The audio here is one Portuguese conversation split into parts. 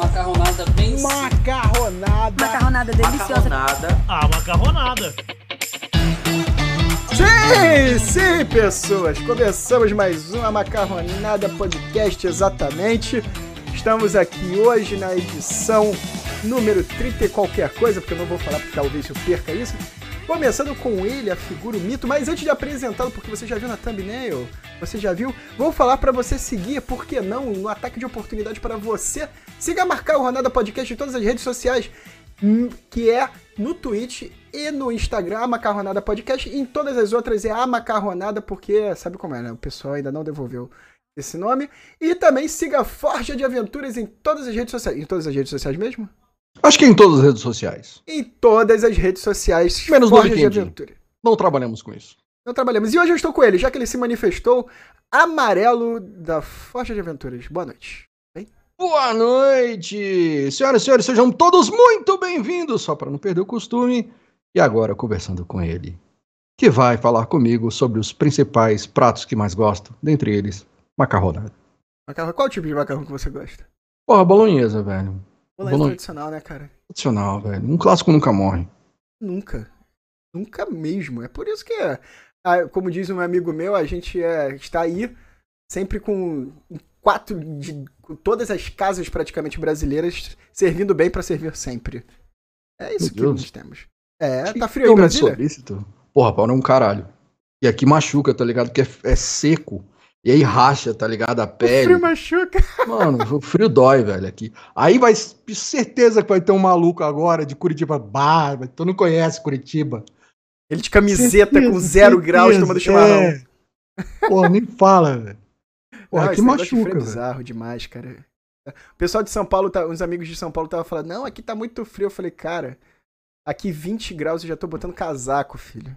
Macarronada bem Macarronada. Macarronada deliciosa. Macarronada. Ah, macarronada. Sim, sim, pessoas. Começamos mais uma Macarronada Podcast, exatamente. Estamos aqui hoje na edição número 30 e qualquer coisa, porque eu não vou falar porque talvez eu perca isso. Começando com ele, a figura, o mito, mas antes de apresentá-lo, porque você já viu na thumbnail, você já viu, vou falar para você seguir, por que não, no ataque de oportunidade para você. Siga a marcar o Ronada Podcast em todas as redes sociais, hum, que é no Twitch e no Instagram, a Macarronada Podcast, e em todas as outras é a Macarronada, porque sabe como é, né? O pessoal ainda não devolveu esse nome. E também siga a Forja de Aventuras em todas as redes sociais. Em todas as redes sociais mesmo? Acho que em todas as redes sociais. Em todas as redes sociais. Menos no Forja de LinkedIn. Aventura. Não trabalhamos com isso. Não trabalhamos. E hoje eu estou com ele, já que ele se manifestou amarelo da Forja de Aventuras. Boa noite. Boa noite! Senhoras e senhores, sejam todos muito bem-vindos, só para não perder o costume. E agora, conversando com ele, que vai falar comigo sobre os principais pratos que mais gosto, dentre eles, macarronada. Macarrão, qual tipo de macarrão que você gosta? Porra, bolonhesa, velho. Bolonhesa Bolonhesa. tradicional, né, cara? Tradicional, velho. Um clássico nunca morre. Nunca. Nunca mesmo. É por isso que, ah, como diz um amigo meu, a gente é, está aí sempre com quatro de com todas as casas praticamente brasileiras servindo bem pra servir sempre. É isso Meu que Deus. nós temos. É, tá frio aí, Brasília? solícito? Porra, pau não é um caralho. E aqui machuca, tá ligado? Que é, é seco. E aí racha, tá ligado? A O pele. frio machuca. Mano, o frio dói, velho, aqui. Aí vai, certeza que vai ter um maluco agora de Curitiba. Bah, mas tu não conhece Curitiba. Ele de camiseta com Certeza, zero graus tomando chimarrão. é. Pô, nem fala, velho. Porra, Não, frio machuca, é velho. bizarro demais, cara. O pessoal de São Paulo, tá, uns amigos de São Paulo estavam falando, não, aqui tá muito frio. Eu falei, cara, aqui 20 graus eu já tô botando casaco, filho.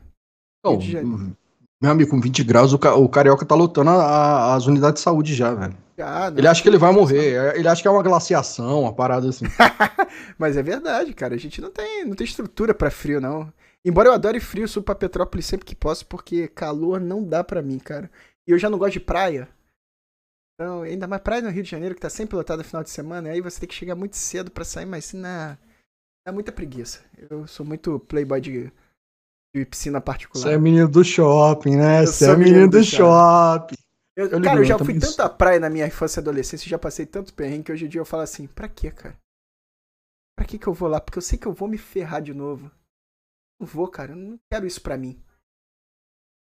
Meu amigo, com 20 graus, o, ca- o carioca tá lutando a- a- as unidades de saúde já, velho. Ah, não, Ele acha que ele vai morrer. é- Ele acha que é uma glaciação, uma parada assim. Mas é verdade, cara. A gente não tem, não tem estrutura pra frio, não. Embora eu adore frio, eu subo pra Petrópolis sempre que posso, porque calor não dá pra mim, cara. E eu já não gosto de praia. Então, ainda mais praia no Rio de Janeiro, que tá sempre lotada no final de semana, aí você tem que chegar muito cedo pra sair, mas na dá muita preguiça. Eu sou muito playboy de, de piscina particular. Você é menino do shopping, né? Eu Você é menino do do shopping. Eu- Eu cara, eu já fui à praia na minha infância e adolescência, já passei tanto perrengue que hoje em dia eu falo assim, pra quê, cara? Pra que que eu vou lá? Porque eu sei que eu vou me ferrar de novo. Não vou, cara, eu não quero isso pra mim.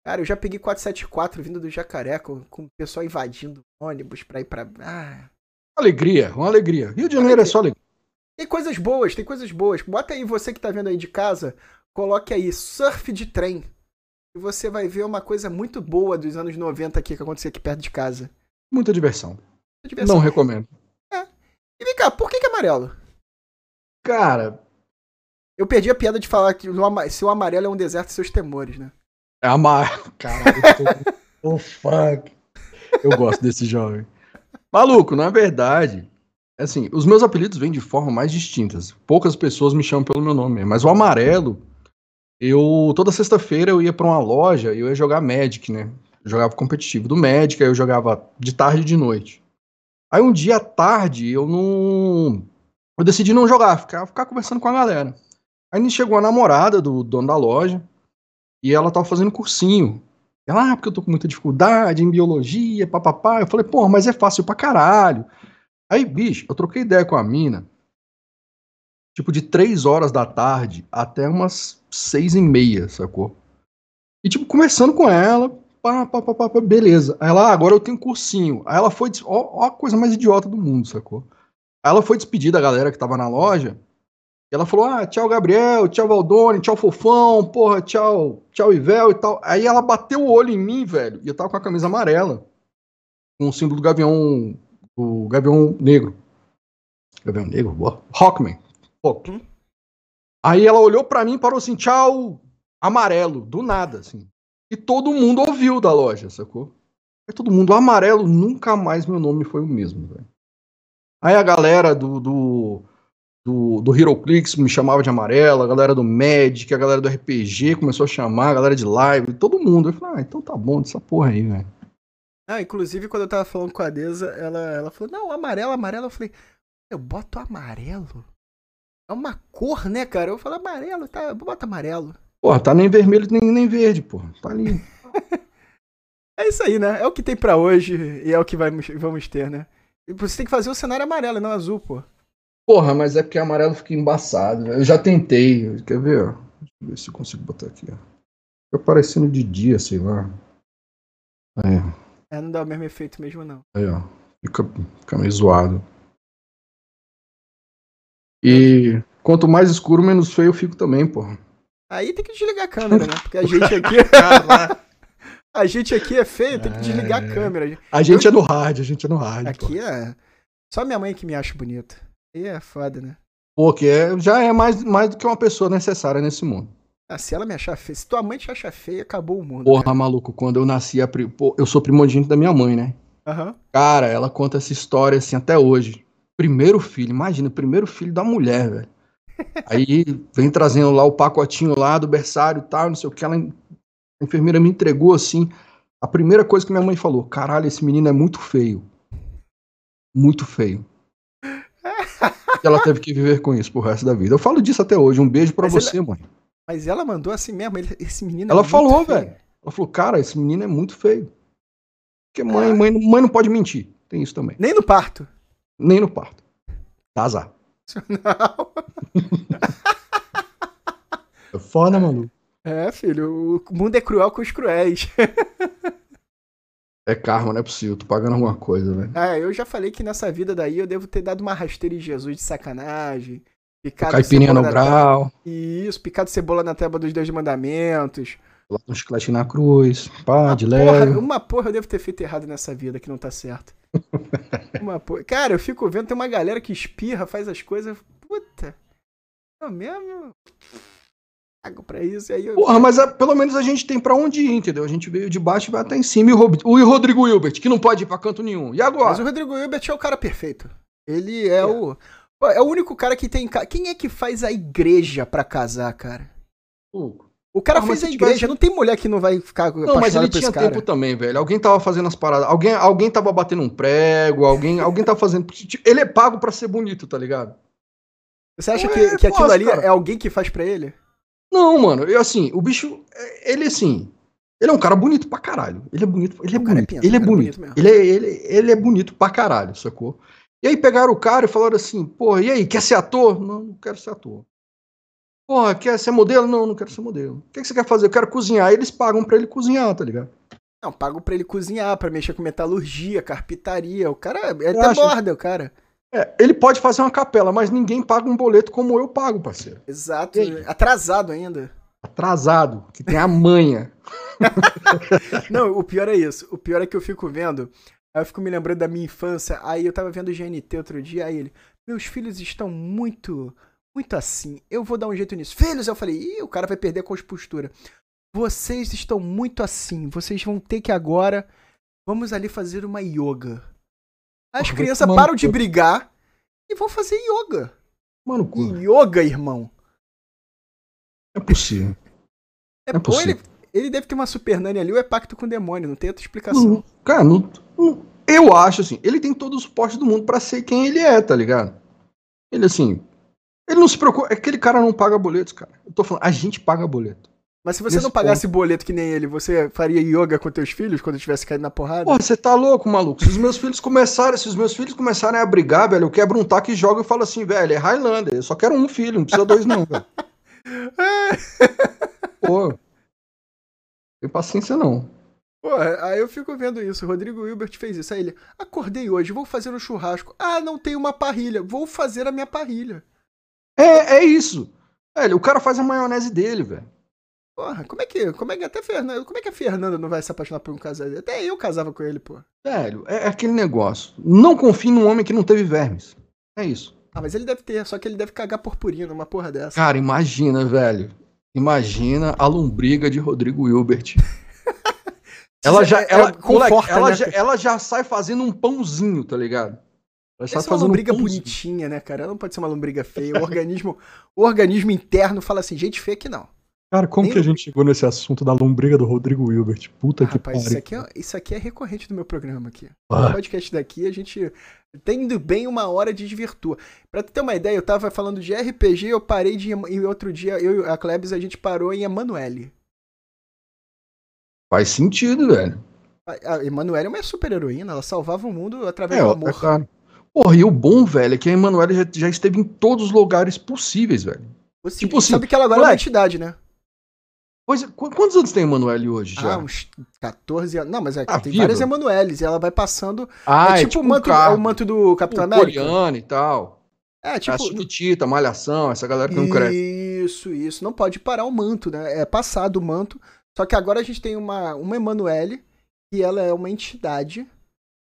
Cara, eu já peguei 474 vindo do Jacaré, com, com o pessoal invadindo ônibus pra ir pra... Ah... Alegria, uma alegria. Rio de Janeiro é só alegria. Tem coisas boas, tem coisas boas. Bota aí, você que tá vendo aí de casa, coloque aí, surf de trem. E você vai ver uma coisa muito boa dos anos 90 aqui, que aconteceu aqui perto de casa. Muita diversão. Diversão. Não recomendo. E vem cá, por que, que é amarelo? Cara, Eu perdi a piada de falar que o ama- se o amarelo é um deserto, seus temores, né? é amar. Caralho, eu tô... oh, fuck. Eu gosto desse jovem. Maluco, na verdade, assim, os meus apelidos vêm de forma mais distintas. Poucas pessoas me chamam pelo meu nome, mas o amarelo, eu toda sexta-feira eu ia pra uma loja e eu ia jogar Magic, né? Eu jogava competitivo do Magic, aí eu jogava de tarde e de noite. Aí um dia à tarde eu não eu decidi não jogar, ficar, ficar conversando com a galera. Aí chegou a namorada do dono da loja e ela tava fazendo cursinho. Ela, ah, porque eu tô com muita dificuldade em biologia, papapá. Eu falei, porra, mas é fácil pra caralho. Aí, bicho, eu troquei ideia com a mina, tipo, de três horas da tarde até umas seis e meia, sacou? E, tipo, conversando com ela, pá, pá, pá, pá, beleza. Aí ela, ah, agora eu tenho cursinho. Aí ela foi, ó, ó a coisa mais idiota do mundo, sacou? Aí ela foi despedir da galera que tava na loja, ela falou: Ah, tchau, Gabriel, tchau, Valdone, tchau, Fofão, porra, tchau, tchau, Ivel e tal. Aí ela bateu o olho em mim, velho, e eu tava com a camisa amarela, com o símbolo do Gavião, do Gavião Negro. Gavião Negro? Boa. Rockman. Rock. Aí ela olhou pra mim e parou assim: tchau, amarelo, do nada, assim. E todo mundo ouviu da loja, sacou? Aí todo mundo, amarelo, nunca mais meu nome foi o mesmo, velho. Aí a galera do, do, do, do HeroClix me chamava de amarelo, a galera do Magic, a galera do RPG começou a chamar, a galera de live, todo mundo. Eu falei, ah, então tá bom dessa porra aí, velho. Ah, inclusive quando eu tava falando com a Deza, ela, ela falou, não, amarelo, amarelo. Eu falei, Eu boto amarelo? É uma cor, né, cara? Eu falo amarelo, tá? Bota amarelo. Porra, tá nem vermelho nem, nem verde, porra. Tá ali. é isso aí, né? É o que tem para hoje e é o que vamos, vamos ter, né? E você tem que fazer o cenário amarelo, não azul, pô. Porra, mas é porque amarelo fica embaçado. Eu já tentei. Quer ver, ó? Deixa eu ver se eu consigo botar aqui, ó. Fica parecendo de dia, sei lá. Aí. É, não dá o mesmo efeito mesmo, não. Aí, ó. Fica, fica meio zoado. E quanto mais escuro, menos feio eu fico também, porra. Aí tem que desligar a câmera, né? Porque a gente aqui. a gente aqui é feio, tem que desligar a é. câmera. A gente eu... é no hard, a gente é no hard. Aqui pô. é. Só minha mãe que me acha bonito. Aí é foda, né? Pô, que é, já é mais, mais do que uma pessoa necessária nesse mundo. Ah, se ela me achar feia, se tua mãe te achar feia, acabou o mundo. Porra, cara. maluco, quando eu nasci, a, eu sou primogênito da minha mãe, né? Uhum. Cara, ela conta essa história assim até hoje. Primeiro filho, imagina, primeiro filho da mulher, velho. Aí vem trazendo lá o pacotinho lá do berçário e tal, não sei o que. Ela, a enfermeira me entregou assim. A primeira coisa que minha mãe falou: caralho, esse menino é muito feio. Muito feio. E ela teve que viver com isso pro resto da vida. Eu falo disso até hoje. Um beijo para você, ela... mãe. Mas ela mandou assim mesmo, esse menino é Ela falou, velho. Ela falou, cara, esse menino é muito feio. Porque mãe, é. mãe, mãe não pode mentir. Tem isso também. Nem no parto. Nem no parto. Dá azar. Não. é foda, maluco. É, filho, o mundo é cruel com os cruéis. é karma, não é possível. Tô pagando alguma coisa, velho. Ah, eu já falei que nessa vida daí eu devo ter dado uma rasteira em Jesus de sacanagem. Picado Caipirinha no grau. Isso, picado cebola na tábua dos Dez Mandamentos. Lá um chiclete na cruz, pá, de leve. Uma porra eu devo ter feito errado nessa vida que não tá certo. uma porra. Cara, eu fico vendo, tem uma galera que espirra, faz as coisas. Puta. Eu mesmo. Pago pra isso. Aí eu... Porra, mas a, pelo menos a gente tem pra onde ir, entendeu? A gente veio de baixo e vai até em cima. E o, o Rodrigo Hilbert, que não pode ir pra canto nenhum. E agora? Mas o Rodrigo Hilbert é o cara perfeito. Ele é, é. o. É o único cara que tem. Quem é que faz a igreja pra casar, cara? Pouco. O cara fez a igreja, tivesse... não tem mulher que não vai ficar Não, mas ele tinha tempo também, velho. Alguém tava fazendo as paradas, alguém, alguém tava batendo um prego, alguém, alguém tava fazendo... Ele é pago pra ser bonito, tá ligado? Você acha que, é, que aquilo ali cara. é alguém que faz pra ele? Não, mano, eu assim, o bicho, é, ele assim, ele é um cara bonito pra caralho. Ele é bonito, ele é bonito, é ele é bonito. bonito ele, é, ele, ele é bonito pra caralho, sacou? E aí pegaram o cara e falaram assim, pô, e aí, quer ser ator? Não, não quero ser ator. Porra, quer ser modelo? Não, não quero ser modelo. O que, que você quer fazer? Eu quero cozinhar. Eles pagam pra ele cozinhar, tá ligado? Não, pagam pra ele cozinhar, pra mexer com metalurgia, carpintaria. O cara, ele até borda, o cara. É, ele pode fazer uma capela, mas ninguém paga um boleto como eu pago, parceiro. Exato. Atrasado ainda. Atrasado, que tem a manha. não, o pior é isso. O pior é que eu fico vendo. Aí eu fico me lembrando da minha infância. Aí eu tava vendo o GNT outro dia. Aí ele. Meus filhos estão muito muito assim. Eu vou dar um jeito nisso. Filhos, eu falei, Ih, o cara vai perder a compostura. Vocês estão muito assim. Vocês vão ter que agora. Vamos ali fazer uma yoga. As crianças param de brigar e vão fazer yoga. Mano. Yoga, irmão. É possível. É, é possível. Ele, ele, deve ter uma super nani ali ou é pacto com o demônio, não tem outra explicação. Não, cara, não, não, eu acho assim, ele tem todo o suporte do mundo para ser quem ele é, tá ligado? Ele assim, ele não se preocupa. Aquele cara não paga boletos, cara. Eu tô falando, a gente paga boleto. Mas se você Nesse não pagasse ponto. boleto que nem ele, você faria yoga com teus filhos quando tivesse caído na porrada? Pô, você tá louco, maluco. Se os meus filhos começarem, se os meus filhos começarem a brigar, velho, eu quebro um taco e jogo e falo assim, velho, é Highlander, eu só quero um filho, não precisa dois não, velho. Pô. Tem paciência não. Pô, aí eu fico vendo isso. O Rodrigo Hilbert fez isso. Aí ele, acordei hoje, vou fazer um churrasco. Ah, não tem uma parrilha. Vou fazer a minha parrilha. É, é isso. Velho, o cara faz a maionese dele, velho. Porra, como é que. Como é que até Fernanda. Como é que a Fernanda não vai se apaixonar por um casal? Até eu casava com ele, pô. Velho, é aquele negócio. Não confie num homem que não teve vermes. É isso. Ah, mas ele deve ter, só que ele deve cagar purpurina, uma porra dessa. Cara, imagina, velho. Imagina a lombriga de Rodrigo Hilbert. ela já. É, ela, conforta, ela, né? já, ela já sai fazendo um pãozinho, tá ligado? Ela está fazendo uma lombriga um bonitinha, né, cara? Ela não pode ser uma lombriga feia. O organismo, o organismo interno fala assim, gente feia que não. Cara, como Nem que a gente chegou nesse assunto da lombriga do Rodrigo Wilbert? Puta ah, que pariu. Isso aqui, é, isso aqui é recorrente do meu programa aqui. Ah. No podcast daqui, a gente, Tendo bem uma hora desvirtua. Pra tu ter uma ideia, eu tava falando de RPG, eu parei de. E outro dia, eu e a Klebs, a gente parou em Emanuele. Faz sentido, velho. A, a Emanuele é uma super heroína, ela salvava o mundo através É, do amor. é claro. Porra, e o bom, velho, é que a Emanuele já, já esteve em todos os lugares possíveis, velho. Você tipo assim, sabe que ela agora é uma moleque, entidade, né? Pois, é, qu- quantos anos tem a Emanuele hoje já? Ah, uns 14 anos. Não, mas é, Ah, tem várias Emanueles e ela vai passando. Ah, é tipo, o, manto, um é o manto do Capitão tipo, América. Poliana e tal. É, Tipo, tipo. a Chiquitita, Malhação, essa galera que não cresce. Isso, isso. Não pode parar o manto, né? É passado o manto. Só que agora a gente tem uma, uma Emanuele, que ela é uma entidade,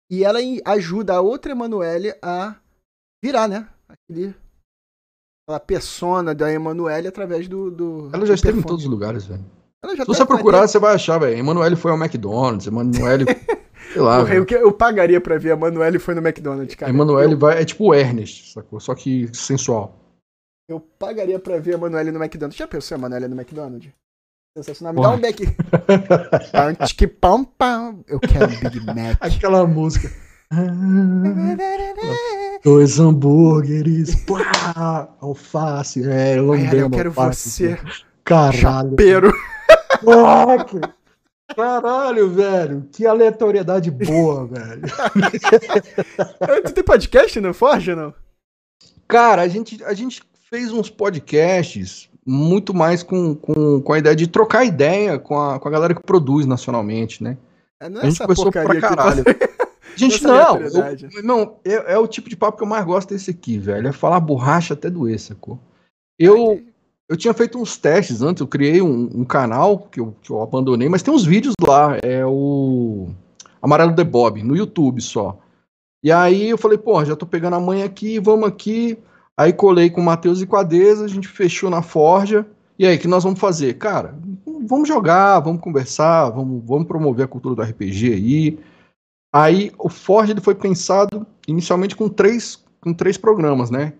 e ela ajuda a outra Emanuele a virar, né? Aquele, aquela persona da Emanuele através do. do Ela já do esteve em todos os lugares, velho. Se você tá- procurar, você vai achar, velho. Emanuele foi ao McDonald's, Emanuele. sei lá, Porra, eu, que- eu pagaria pra ver a Emanuele foi no McDonald's, cara. Emanuele Eu, vai. É tipo o Ernest, sacou? Só que sensual. eu pagaria pra ver a Emanuele no McDonald's. Já pensou a Emanuele no McDonald's? Sensacional. Me dá um Mac. Pam, que pam, pam. Eu quero Big Mac. Aquela música. Dois hambúrgueres, pá, alface, é, lambendo eu quero alface, você. Caralho. chapeiro. Caraca. Caralho, velho. Que aleatoriedade boa, velho. tu tem podcast no Forja, não? Cara, a gente, a gente fez uns podcasts muito mais com, com, com a ideia de trocar ideia com a, com a galera que produz nacionalmente, né? É, Não A é gente essa conversou pra porcaria que caralho. Gente, não, eu, não é, é o tipo de papo que eu mais gosto desse aqui, velho. É falar borracha até doer, sacou? Eu, eu tinha feito uns testes antes, eu criei um, um canal que eu, que eu abandonei, mas tem uns vídeos lá, é o Amarelo The Bob, no YouTube só. E aí eu falei, pô, já tô pegando a mãe aqui, vamos aqui. Aí colei com o Matheus e com a Deza, a gente fechou na Forja. E aí, o que nós vamos fazer? Cara, vamos jogar, vamos conversar, vamos, vamos promover a cultura do RPG aí. Aí o Forja ele foi pensado inicialmente com três, com três programas, né?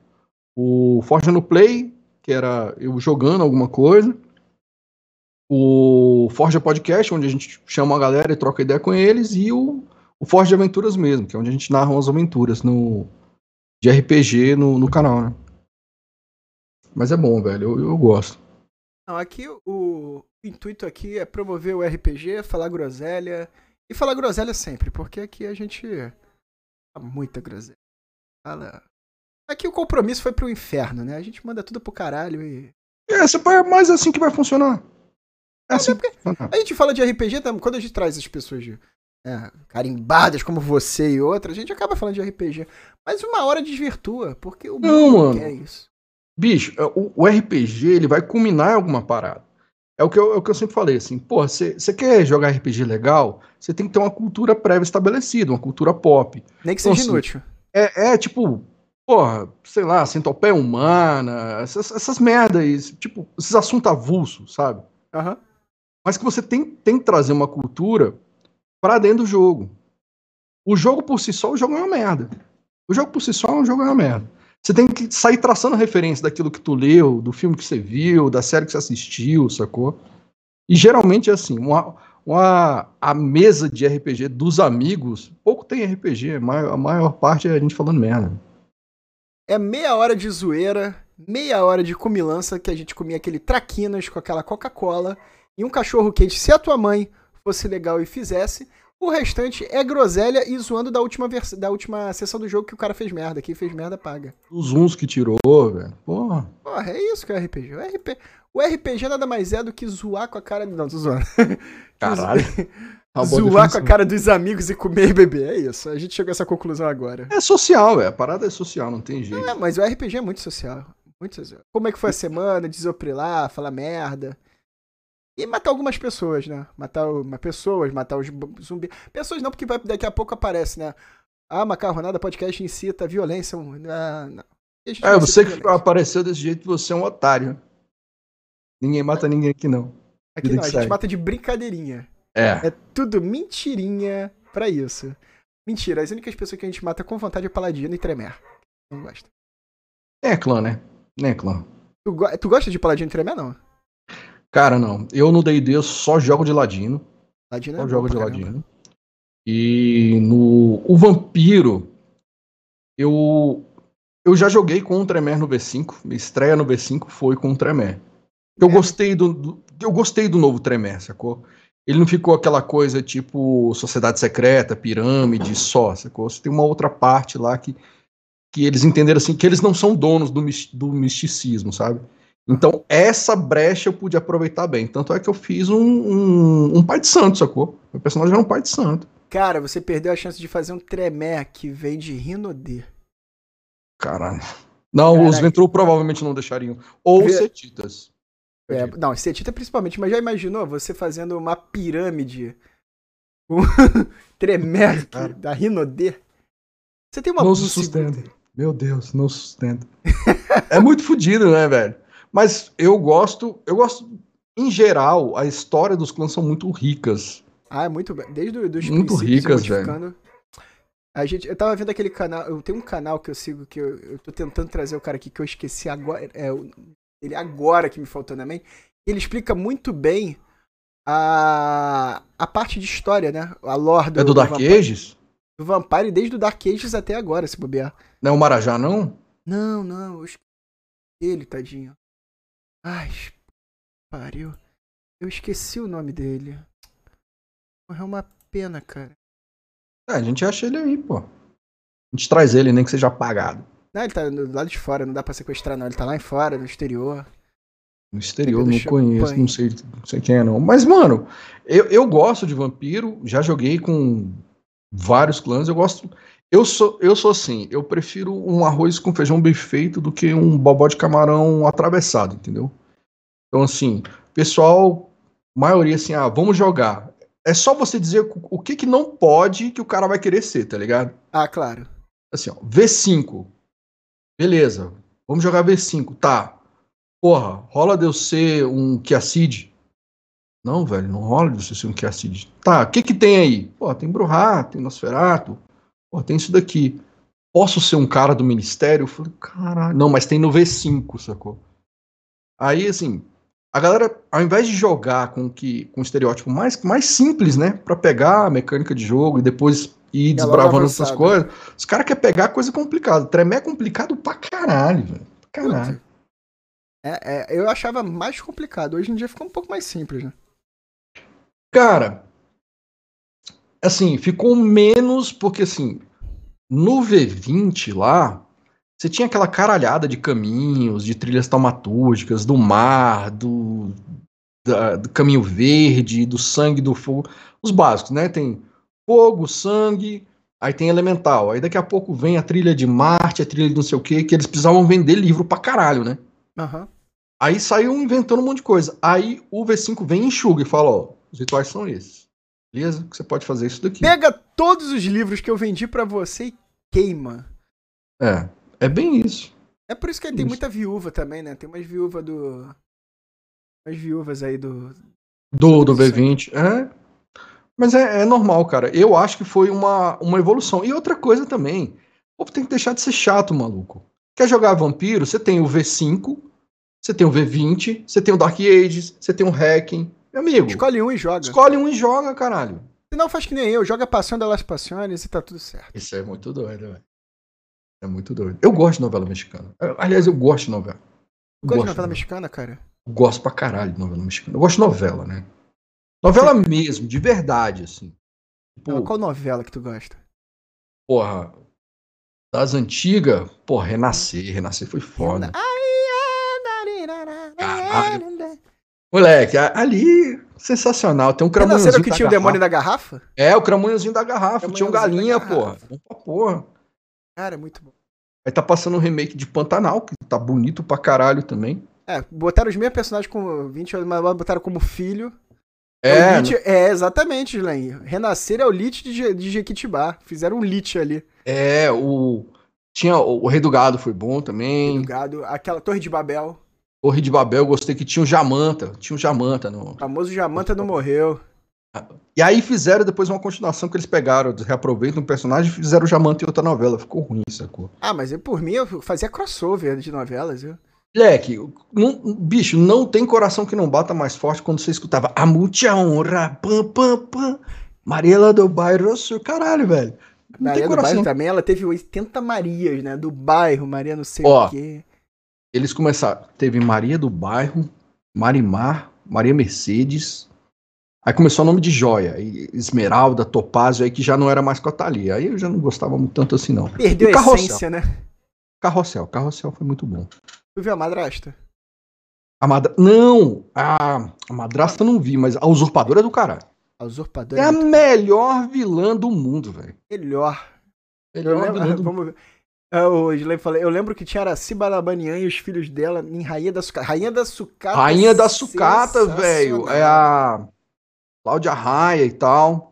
O Forja no Play, que era eu jogando alguma coisa. O Forja Podcast, onde a gente chama a galera e troca ideia com eles. E o, o Aventuras mesmo, que é onde a gente narra as aventuras no, de RPG no, no canal, né? Mas é bom, velho. Eu, eu gosto. Não, aqui o, o intuito aqui é promover o RPG, falar groselha. E falar groselha sempre, porque aqui a gente fala muita groselha. Fala... Aqui o compromisso foi pro inferno, né? A gente manda tudo pro caralho e. É, é mais assim que vai funcionar. É assim funcionar. A gente fala de RPG, tá? quando a gente traz as pessoas de, é, carimbadas como você e outras, a gente acaba falando de RPG. Mas uma hora desvirtua, porque o Não, mundo mano. quer isso. Bicho, é, o, o RPG ele vai culminar em alguma parada. É o que eu, é o que eu sempre falei, assim, pô, você quer jogar RPG legal, você tem que ter uma cultura prévia estabelecida, uma cultura pop. Nem que Então, seja assim, inútil. É, é tipo, porra, sei lá, centopeia humana, essas, essas merdas, tipo, esses assuntos avulsos, sabe? Aham. Mas que você tem, tem que trazer uma cultura pra dentro do jogo. O jogo por si só, o jogo é uma merda. O jogo por si só, o jogo é uma merda. Você tem que sair traçando referência daquilo que tu leu, do filme que você viu, da série que você assistiu, sacou? E geralmente é assim, uma, uma, a mesa de RPG dos amigos, pouco tem RPG, a maior, parte é a gente falando merda. É meia hora de zoeira, meia hora de comilança que a gente comia aquele traquinas com aquela Coca-Cola e um cachorro quente. Se a tua mãe fosse legal e fizesse, o restante é groselha e zoando da última, vers- da última sessão do jogo que o cara fez merda. Quem fez merda paga. Os uns que tirou, velho. Porra. Porra, é isso que é o RPG. O, RP... o RPG nada mais é do que zoar com a cara. Não, tô zoando. Caralho. Tá zoar com a cara dos amigos e comer e beber. É isso. A gente chegou a essa conclusão agora. É social, velho. A parada é social, não tem jeito. É, mas o RPG é muito social. Muito social. Como é que foi a semana? Desoprilar, falar merda. E matar algumas pessoas, né? Matar uma pessoas, matar os zumbis. Pessoas não, porque daqui a pouco aparece, né? Ah, macarronada podcast incita violência. Ah, não. É, você que violência. apareceu desse jeito, você é um otário. Ninguém mata ninguém aqui, não. Aqui vida não, a gente segue. mata de brincadeirinha. É. É tudo mentirinha pra isso. Mentira, as únicas pessoas que a gente mata com vontade é Paladino e Tremer. Não gosta. É clã, né? Nem é clã. Tu, go- tu gosta de Paladino e Tremer, não? Cara, não. Eu no D&D só jogo de ladino. Paladino é Só bom jogo de caramba. ladino. E no... O vampiro... eu eu já joguei com o Tremere no V5. Minha estreia no V5 foi com o Tremere. Eu É. gostei do, do- eu gostei do novo Tremere, sacou? Ele não ficou aquela coisa tipo sociedade secreta, pirâmide só, sacou? Você tem uma outra parte lá que, que eles entenderam assim que eles não são donos do, do misticismo, sabe? Então, essa brecha eu pude aproveitar bem. Tanto é que eu fiz um, um, um pai de santo, sacou? Meu personagem era um pai de santo. Cara, você perdeu a chance de fazer um tremé que vem de Rinodê. Caralho. Não, os Caraca. Ventru provavelmente não deixariam. Ou Vê- Setitas. É, não, Cetita principalmente, mas já imaginou você fazendo uma pirâmide com tremé da Rinodê? Você tem uma Não se sustenta. Meu Deus, não sustenta. é muito fodido, né, velho? Mas eu gosto, eu gosto, em geral, a história dos clãs são muito ricas. Ah, é muito bem. Desde o- dos Muito ricas, modificando. A gente, eu tava vendo aquele canal, eu tenho um canal que eu sigo que eu, eu tô tentando trazer o cara aqui que eu esqueci agora, é, ele agora que me faltou na mente. Ele explica muito bem a, a parte de história, né? A lore do, é do Dark Vampire, Ages? do Vampire desde o Dark Ages até agora, se bobear. Não é o Marajá, não? Não, não, eu esqueci ele, tadinho. Ai, pariu. Eu esqueci o nome dele. É uma pena, cara. É, a gente acha ele aí, pô. A gente traz ele, nem que seja apagado. Não, ele tá do lado de fora, não dá pra sequestrar, não. Ele tá lá em fora, no exterior. No exterior, não conheço, não sei, não sei quem é, não. Mas, mano, eu, eu gosto de vampiro, já joguei com vários clãs, eu gosto. Eu sou, eu sou assim, eu prefiro um arroz com feijão bem feito do que um bobó de camarão atravessado, entendeu? Então, assim, pessoal, maioria assim, ah, vamos jogar. É só você dizer o que que não pode que o cara vai querer ser, tá ligado? Ah, claro. Assim, ó, V5. Beleza. Vamos jogar V5. Tá. Porra, rola de eu ser um Kiacid? Não, velho, não rola de você ser um Kiacid. Tá, o que que tem aí? Pô, tem Bruhá, tem Nosferato. Pô, tem isso daqui. Posso ser um cara do ministério? Eu falei, caralho. Não, mas tem no V5, sacou? Aí, assim, a galera, ao invés de jogar com que com um estereótipo mais, mais simples, né? Pra pegar a mecânica de jogo e depois ir É desbravando essas coisas, os caras querem pegar coisa complicada. Tremé é complicado pra caralho, velho. Pra Caralho. É, é, eu achava mais complicado. Hoje em dia ficou um pouco mais simples, né? Cara, assim, ficou menos porque assim, no V20 lá, você tinha aquela caralhada de caminhos, de trilhas taumatúrgicas, do mar, do, da- do caminho verde, do sangue, do fogo, os básicos, né? Tem fogo, sangue, aí tem elemental. Aí daqui a pouco vem a trilha de Marte, a trilha de não sei o que, que eles precisavam vender livro pra caralho, né? Aham. Aí saiu inventando um monte de coisa. Aí o V5 vem e enxuga e fala, ó, os rituais são esses. Beleza? Você pode fazer isso daqui. Pega todos os livros que eu vendi pra você e queima. É, é bem isso. É por isso que tem Isso. muita viúva também, né? Tem umas viúvas do. Umas viúvas aí do. Do, do Isso aí. V20. É. Mas é, é normal, cara. Eu acho que foi uma, uma evolução. E outra coisa também. O povo tem que deixar de ser chato, maluco. Quer jogar vampiro? Você tem o V5, você tem o V20, você tem o Dark Ages, você tem o Hacking. Meu amigo, Escolhe um e joga. escolhe um e joga, caralho. Senão faz que nem eu, joga Passion da Las Passiones e tá tudo certo. Isso é muito doido, velho. É muito doido. Eu gosto de novela mexicana. Aliás, eu gosto de novela. Eu Gosta de gosto novela mexicana, cara? Eu gosto pra caralho de novela mexicana. Eu gosto de novela, né? Novela mesmo, de verdade, assim. Tipo, Qual novela que tu gosta? porra, das antigas, porra, Renascer. Renascer foi foda. Moleque, ali, sensacional. Tem um cramunhozinho era o que tinha o demônio garrafa. da garrafa? É, o cramunhozinho da garrafa. Tinha um galinha, porra. garrafa. Porra. Cara, muito bom. Aí tá passando um remake de Pantanal, que tá bonito pra caralho também. É, botaram os mesmos personagens como 20 anos, mas botaram como filho. É, O Lich- é exatamente, Glenn. Renascer é o Lich de, de Jequitibá. Fizeram um Lich ali. É, o. Tinha o, o Rei do Gado foi bom também. do gado. Aquela Torre de Babel. Rei de Babel, eu gostei que tinha o Jamanta. Tinha o Jamanta no. O famoso Jamanta não morreu. E aí fizeram depois uma continuação que eles pegaram, reaproveitam um personagem e fizeram o Jamanta em outra novela. Ficou ruim, sacou? Ah, mas eu, por mim eu fazia crossover de novelas, viu? Moleque, não- bicho, não tem coração que não bata mais forte quando você escutava a muita honra, pam, pam, pam, Mariela do Bairro Sul. Caralho, velho. Não Maria do Bairro também, ela teve 80 Marias, né? Do bairro, Maria não sei Ó, o quê. Eles começaram. Teve Maria do Bairro, Marimar, Maria Mercedes. Aí começou o nome de Joia, Esmeralda, Topázio, aí que já não era mais com a Thalia. Aí eu já não gostava muito tanto assim, não. Perdeu a essência, né? Carrossel, Carrossel foi muito bom. Tu viu a madrasta? A madra... Não! A... a madrasta não vi, mas a usurpadora é do caralho. A usurpadora é, é a melhor vilã do mundo, velho. Melhor. Melhor eu lembro, vamos... Eu, eu lembro que tinha Araci Balabanian e os filhos dela em Rainha da Sucata. Rainha da Sucata. Rainha da Sucata, velho. É a Cláudia Raia e tal.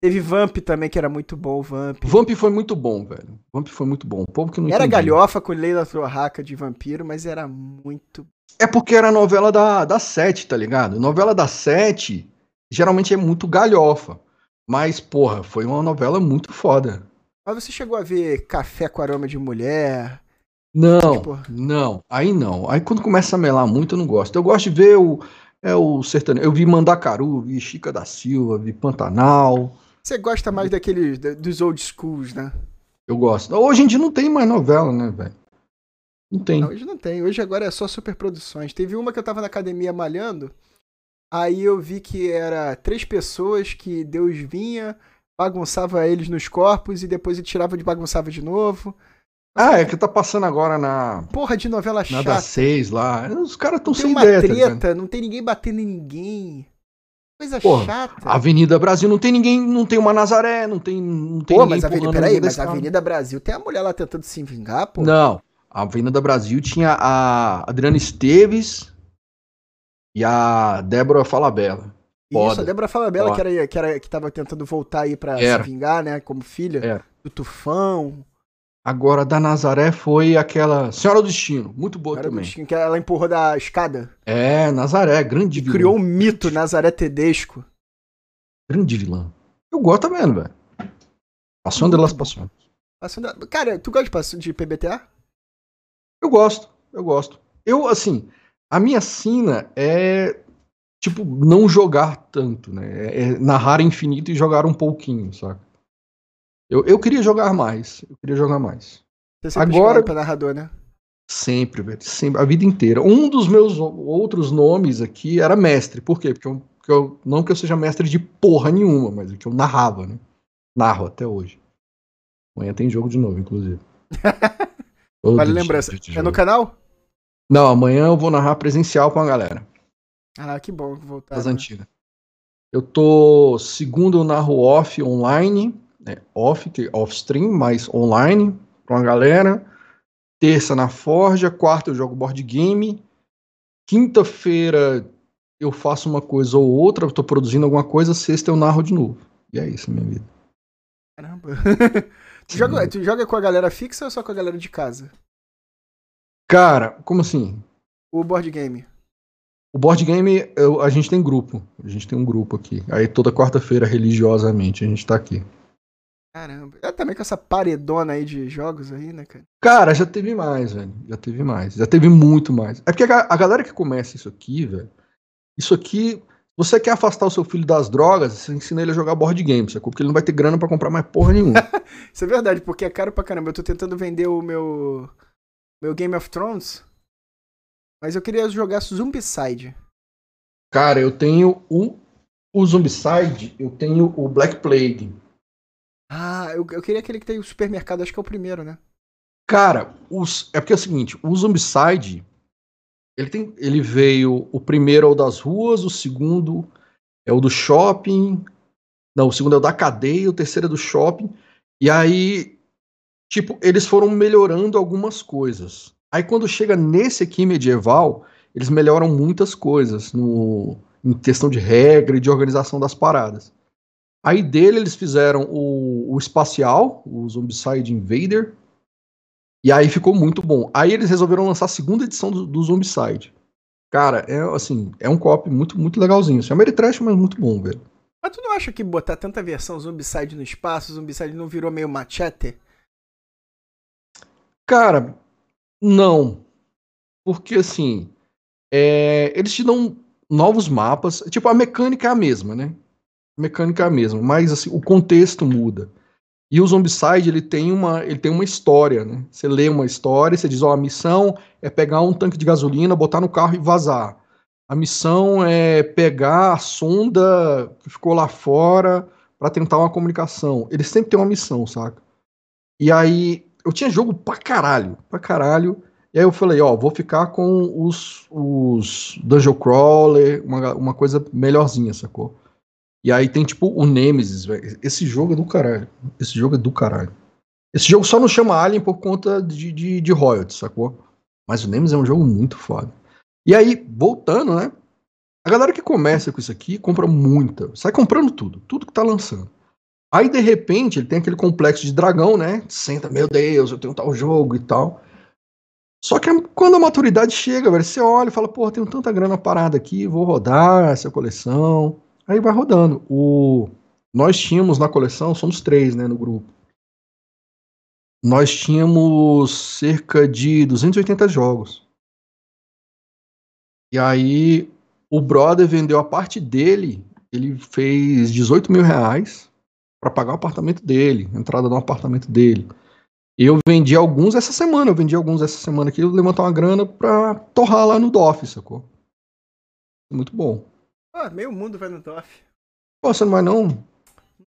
Teve Vamp também, que era muito bom, Vamp. Vamp foi muito bom, velho. Vamp foi muito bom. O povo que não Era galhofa com Leila Torraca de vampiro, mas era muito. É porque era novela da, da Sete, tá ligado? Novela da Sete geralmente é muito galhofa. Mas, porra, foi uma novela muito foda. Mas você chegou a ver Café com Aroma de Mulher? Não, tipo... não. Aí não. Aí quando começa a melar muito, eu não gosto. Eu gosto de ver o, é o sertanejo. Eu vi Mandacaru, vi Chica da Silva, vi Pantanal. Você gosta mais daqueles, dos old schools, né? Eu gosto. Hoje em dia não tem mais novela, né, velho? Não tem. Não, hoje não tem. Hoje agora é só superproduções. Teve uma que eu tava na academia malhando. Aí eu vi que era três pessoas que Deus vinha, bagunçava eles nos corpos e depois ele tirava de bagunçava de novo. Ah, é que tá passando agora na. Porra de novela chata. Na da seis lá. Os caras tão sem uma ideia. Tá treta, tá não tem ninguém batendo em ninguém. Coisa Porra, chata. Avenida Brasil não tem ninguém, não tem uma Nazaré, não tem, não tem pô, ninguém. Mas Avenida, peraí, mas a Avenida Brasil tem a mulher lá tentando se vingar, pô. Não, a Avenida Brasil tinha a Adriana Esteves e a Débora Falabella. Foda. Isso, a Débora Falabella, que era, que era que tava tentando voltar aí pra era. se vingar, né? Como filha era. do Tufão. Agora, da Nazaré foi aquela Senhora do Destino, muito boa Senhora também. Do Destino, que ela empurrou da escada. É, Nazaré, grande vilã. Criou um mito, Nazaré Tedesco. Grande vilã. Eu gosto também, velho. Passando delas passando. Cara, tu gosta de PBTA? Eu gosto, eu gosto. Eu, assim, a minha sina é tipo, não jogar tanto, né? É, é narrar infinito e jogar um pouquinho, saca? Eu, eu queria jogar mais. Eu queria jogar mais. Você sempre Agora para narrador, né? Sempre, velho. Sempre, a vida inteira. Um dos meus outros nomes aqui era mestre. Por quê? Porque eu, porque eu não que eu seja mestre de porra nenhuma, mas é que eu narrava, né? Narro até hoje. Amanhã tem jogo de novo, inclusive. vale lembrança. É no canal? Não, amanhã eu vou narrar presencial com a galera. Ah, que bom voltar. Das né? antigas. Eu tô segundo eu narro off online, né? Off, que off stream, mas online com a galera. Terça na Forja, quarta eu jogo board game. Quinta-feira eu faço uma coisa ou outra, eu tô produzindo alguma coisa, sexta eu narro de novo. E é isso, minha vida. Caramba. tu, joga, tu joga com a galera fixa ou só com a galera de casa? Cara, como assim? O board game. O board game, eu, a gente tem grupo. A gente tem um grupo aqui. Aí toda quarta-feira, religiosamente, a gente tá aqui. Caramba. É também com essa paredona aí de jogos aí, né, cara? Cara, já teve mais, velho. Já teve mais. Já teve muito mais. É porque a, a galera que começa isso aqui, velho. Isso aqui. Você quer afastar o seu filho das drogas, você ensina ele a jogar board game, sacou? Porque ele não vai ter grana para comprar mais porra nenhuma. isso é verdade, porque é caro pra caramba. Eu tô tentando vender o meu. Meu Game of Thrones. Mas eu queria jogar Zombicide. Cara, eu tenho o, o Zombicide, eu tenho o Black Plague. Ah, eu, eu queria aquele que tem o supermercado, acho que é o primeiro, né? Cara, os, é porque é o seguinte, o Zombicide, ele, tem, ele veio, o primeiro é o das ruas, o segundo é o do shopping, não, o segundo é o da cadeia, o terceiro é do shopping, e aí, tipo, eles foram melhorando algumas coisas. Aí quando chega nesse aqui medieval, eles melhoram muitas coisas no, em questão de regra e de organização das paradas. Aí dele eles fizeram o, o espacial, o Zombicide Invader, e aí ficou muito bom. Aí eles resolveram lançar a segunda edição do, do Zombicide. Cara, é assim, é um cop muito, muito legalzinho. Assim, é Ameritrash, mas muito bom, velho. Mas tu não acha que botar tanta versão Zombicide no espaço, Zombicide não virou meio machete? Cara, não. Porque assim, é, eles te dão novos mapas. Tipo, a mecânica é a mesma, né? A mecânica é a mesma, mas assim, o contexto muda. E o Zombicide, ele tem uma, ele tem uma história, né? Você lê uma história, você diz, ó, a missão é pegar um tanque de gasolina, botar no carro e vazar. A missão é pegar a sonda que ficou lá fora para tentar uma comunicação. Ele sempre tem uma missão, saca? E aí, eu tinha jogo pra caralho, pra caralho. E aí eu falei, ó, vou ficar com os, os Dungeon Crawler, uma, uma coisa melhorzinha, sacou? E aí tem tipo o Nemesis, velho. Esse jogo é do caralho. Esse jogo é do caralho. Esse jogo só não chama Alien por conta de, de, de royalties, sacou? Mas o Nemesis é um jogo muito foda. E aí, voltando, né? A galera que começa com isso aqui compra muita. Sai comprando tudo. Tudo que tá lançando. Aí, de repente, ele tem aquele complexo de dragão, né? Senta, meu Deus, eu tenho tal jogo e tal. Só que quando a maturidade chega, velho, você olha e fala, porra, tenho tanta grana parada aqui, vou rodar essa coleção. Aí vai rodando. O... Nós tínhamos na coleção, somos três, né, no grupo. Nós tínhamos cerca de 280 jogos. E aí o brother vendeu a parte dele, ele fez 18 mil reais para pagar o apartamento dele, entrada no apartamento dele. Eu vendi alguns essa semana, eu vendi alguns essa semana aqui, levantar uma grana pra torrar lá no DOF, sacou? Muito bom. Ah, meio mundo vai no DOF. Pô, você não vai não?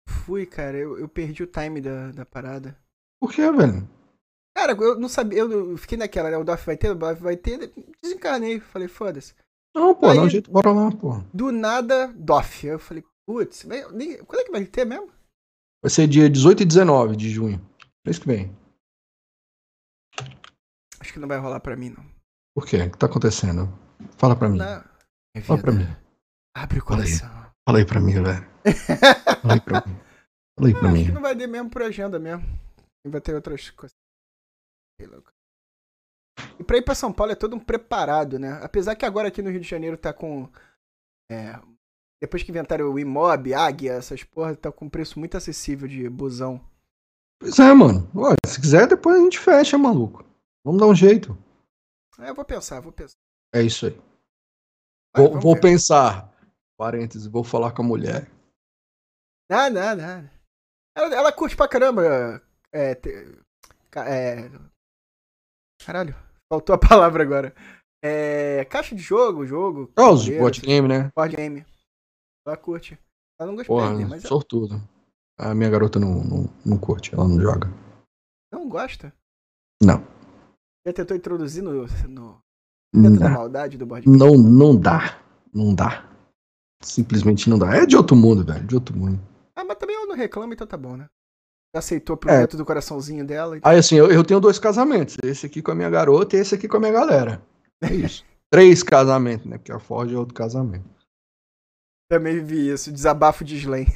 Fui, cara, eu, eu perdi o time da, da parada. Por que, velho? Cara, eu não sabia, eu fiquei naquela, né? O DOF vai ter, o DOF vai ter, desencarnei, falei, foda-se. Não, pô, Aí, dá um jeito, bora lá, pô. Do nada, DOF. Eu falei, putz, quando é que vai ter mesmo? Vai ser dia 18 e 19 de junho. Mês que vem. Acho que não vai rolar pra mim, não. Por quê? O que tá acontecendo? Fala pra mim. Não. Fala pra mim. Abre o coração. Fala aí, Fala aí pra mim, velho. Fala aí pra mim. Fala aí pra não, mim. Acho que não vai ter mesmo por agenda mesmo. Vai ter outras coisas. E pra ir pra São Paulo é todo um preparado, né? Apesar que agora aqui no Rio de Janeiro tá com. É, depois que inventaram o Imob, Águia, essas porra, tá com um preço muito acessível de busão. Pois é, mano. Olha, se quiser, depois a gente fecha, maluco. Vamos dar um jeito. É, eu vou pensar, vou pensar. É isso aí. Vai, vou, vou pensar. Parênteses, vou falar com a mulher. Não, não, não. Ela, ela curte pra caramba. É, te, é, caralho, faltou a palavra agora. É, caixa de jogo, jogo. Oh, os board game, né? Board game. Ela curte. Ela não gosta Porra, de mas. Sortudo. A minha garota não, não, não curte, ela não joga. Não gosta? Não. Já tentou introduzir no. no dentro da maldade do board Não, não dá. Não dá. Simplesmente não dá. É de outro mundo, velho. De outro mundo. Ah, mas também ela não reclama, então tá bom, né? Aceitou pro é. do coraçãozinho dela. Então... Aí assim, eu, eu tenho dois casamentos. Esse aqui com a minha garota e esse aqui com a minha galera. É isso. Três casamentos, né? Porque a Ford é outro casamento. Também vi isso. Desabafo de Slam.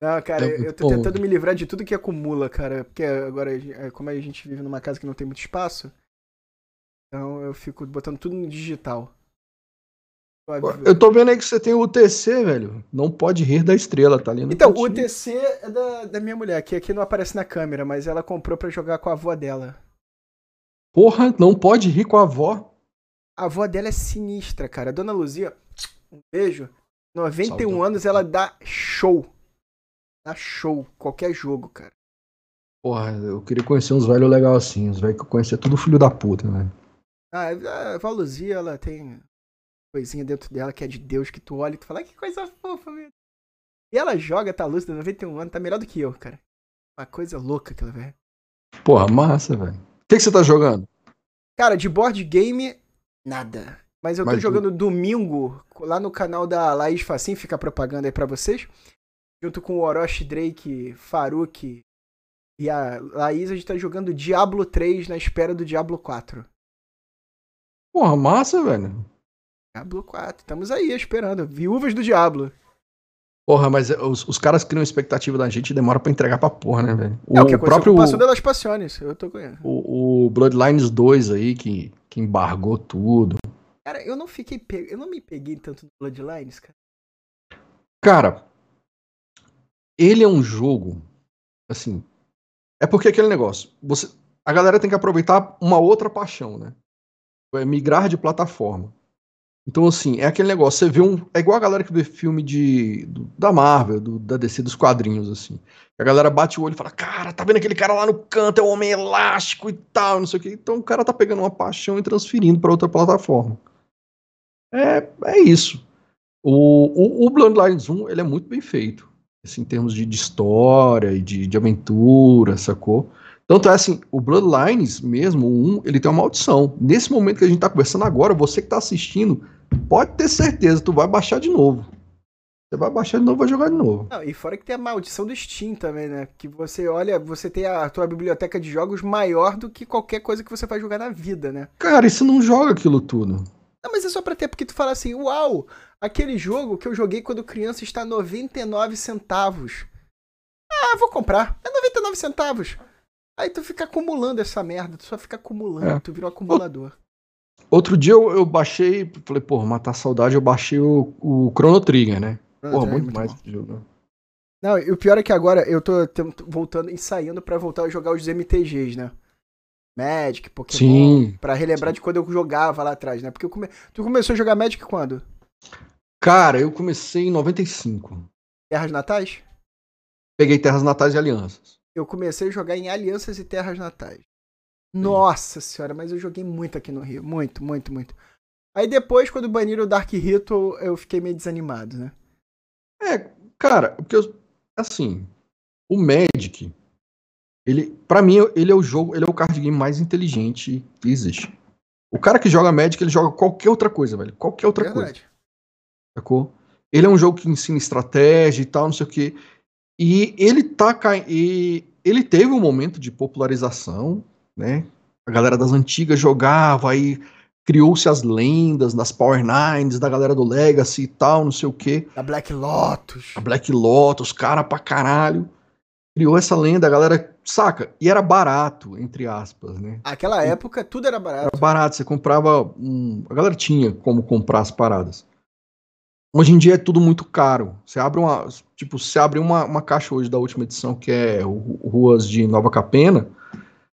Não, cara, é eu tô bom. tentando me livrar de tudo que acumula, cara. Porque agora, é, como a gente vive numa casa que não tem muito espaço, então eu fico botando tudo no digital. Eu tô vendo aí que você tem o UTC, velho. Não pode rir da estrela, tá ali Então, o UTC é da, da minha mulher, que aqui não aparece na câmera, mas ela comprou para jogar com a avó dela. Porra, não pode rir com a avó? A avó dela é sinistra, cara. Dona Luzia, um beijo. 91 Salve. anos, ela dá show dá show, qualquer jogo, cara. Porra, eu queria conhecer uns velhos legais assim, uns velhos que eu conhecia tudo filho da puta, né? Ah, a Valuzia, ela tem coisinha dentro dela que é de Deus, que tu olha e tu fala, que coisa fofa, velho. E ela joga, tá lúcida, 91 anos, tá melhor do que eu, cara. Uma coisa louca aquela, velho. Porra, massa, velho. O que, que você tá jogando? Cara, de board game, nada. Mas eu tô Mas jogando tu... domingo lá no canal da Laís Facim, fica propaganda aí pra vocês junto com o Orochi Drake, Faruk e a Laís, a gente tá jogando Diablo 3 na espera do Diablo 4. Porra, massa, velho. Diablo 4, estamos aí esperando. Viúvas do Diablo. Porra, mas os, os caras criam expectativa da gente e demora pra entregar pra porra, né, velho? O, é, o que próprio passou delas passiones, eu tô. O, o Bloodlines 2 aí, que, que embargou tudo. Cara, eu não fiquei. Pe... Eu não me peguei tanto no Bloodlines, cara. Cara, ele é um jogo, assim, é porque aquele negócio, você, a galera tem que aproveitar uma outra paixão, né? É migrar de plataforma. Então, assim, é aquele negócio, você vê um. É igual a galera que vê filme de. do- da Marvel, do- da DC dos quadrinhos, assim. A galera bate o olho e fala, cara, tá vendo aquele cara lá no canto, é o homem elástico e tal, não sei o quê. Então o cara tá pegando uma paixão e transferindo pra outra plataforma. É, é isso. O, o, o Bloodlines 1, ele é muito bem feito. Assim, em termos de, de história e de, de aventura, sacou? Tanto é assim, o Bloodlines mesmo, o 1, ele tem uma maldição. Nesse momento que a gente tá conversando agora, você que tá assistindo, pode ter certeza, tu vai baixar de novo. Você vai baixar de novo, vai jogar de novo. Não, e fora que tem a maldição do Steam também, né? Que você olha, você tem a tua biblioteca de jogos maior do que qualquer coisa que você vai jogar na vida, né? Cara, e você não joga aquilo tudo? Não, mas é só pra ter, porque tu fala assim, uau, aquele jogo que eu joguei quando criança está 99 centavos. Ah, vou comprar. É 99 centavos. Aí tu fica acumulando essa merda, tu só fica acumulando, É. tu vira um acumulador. Outro dia eu, eu baixei, falei, pô, matar a saudade, eu baixei o, o Chrono Trigger, né? Porra, É, muito, muito mais esse jogo. Não, e o pior é que agora eu tô voltando, ensaiando pra voltar a jogar os MTGs, né? Magic, Pokémon, Sim. pra relembrar de quando eu jogava lá atrás, né? Porque come... tu começou a jogar Magic quando? Cara, eu comecei em 95. Terras Natais? Peguei Terras Natais e Alianças. Eu comecei a jogar em Alianças e Terras Natais. Nossa senhora, mas eu joguei muito aqui no Rio. Muito, muito, muito. Aí depois, quando baniram o Dark Ritual, eu fiquei meio desanimado, né? É, cara, porque eu, assim, o Magic, ele, para mim, ele é o jogo, ele é o card game mais inteligente que existe. O cara que joga Magic, ele joga qualquer outra coisa, velho. Qualquer outra coisa. Verdade. sacou? Ele é um jogo que ensina estratégia e tal, não sei o quê. E ele tá e ele teve um momento de popularização, né? A galera das antigas jogava, aí criou-se as lendas das Power Nines, da galera do Legacy e tal, não sei o quê. Da Black Lotus. A Black Lotus, cara pra caralho. Criou essa lenda, a galera, saca? E era barato, entre aspas, né? Aquela época, tudo era barato. Era barato, você comprava um. A galera tinha como comprar as paradas. Hoje em dia é tudo muito caro. Você abre uma. Tipo, você abre uma, uma caixa hoje da última edição, que é Ruas de Nova Capena.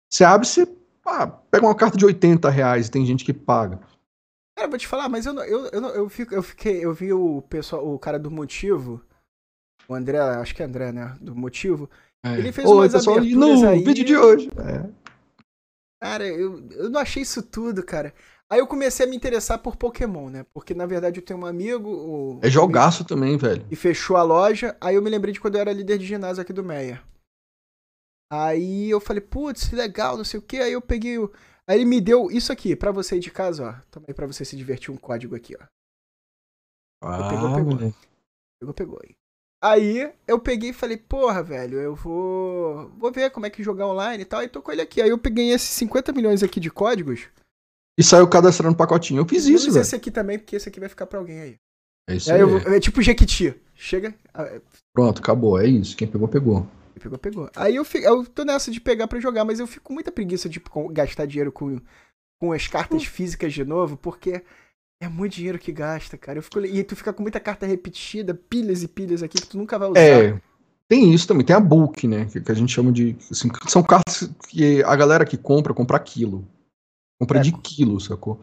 Você abre e você ah, pega uma carta de 80 reais, tem gente que paga. Cara, eu vou te falar, mas eu não, eu, eu, não, eu, fico, eu fiquei, eu vi o pessoal, o cara do motivo, o André, acho que é André, né? Do motivo. Ele fez Oi, umas pessoal, e aberturas no aí. vídeo de hoje. É. Cara, eu, eu não achei isso tudo, cara. Aí eu comecei a me interessar por Pokémon, né? Porque na verdade eu tenho um amigo. O, É jogaço também, velho. E fechou a loja. Aí eu me lembrei de quando eu era líder de ginásio aqui do Meia. Aí eu falei, putz, que legal, não sei o que. Aí eu peguei o. Aí ele me deu isso aqui, pra você aí de casa, ó. Toma aí pra você se divertir um código aqui, ó. Ah, pegou, pegou. moleque. Pegou, pegou aí. Aí eu peguei e falei, porra, velho, eu vou. Vou ver como é que jogar online e tal. E tô com ele aqui. Aí eu peguei esses 50 milhões aqui de códigos. E saiu cadastrando pacotinho. Eu fiz isso, velho. esse aqui também, porque esse aqui vai ficar pra alguém aí. É isso Aí aí. eu é tipo Jequiti. Chega. Pronto, acabou. É isso. Quem pegou, pegou. Pegou, pegou. Aí eu, fico, eu tô nessa de pegar pra jogar, mas eu fico com muita preguiça de gastar dinheiro com, com as cartas físicas de novo, porque é muito dinheiro que gasta, cara. Eu fico, e tu fica com muita carta repetida, pilhas e pilhas aqui que tu nunca vai usar. É, tem isso também, tem a book, né? Que, que a gente chama de. assim, são cartas que a galera que compra, compra quilo. Compra É. de quilo, sacou?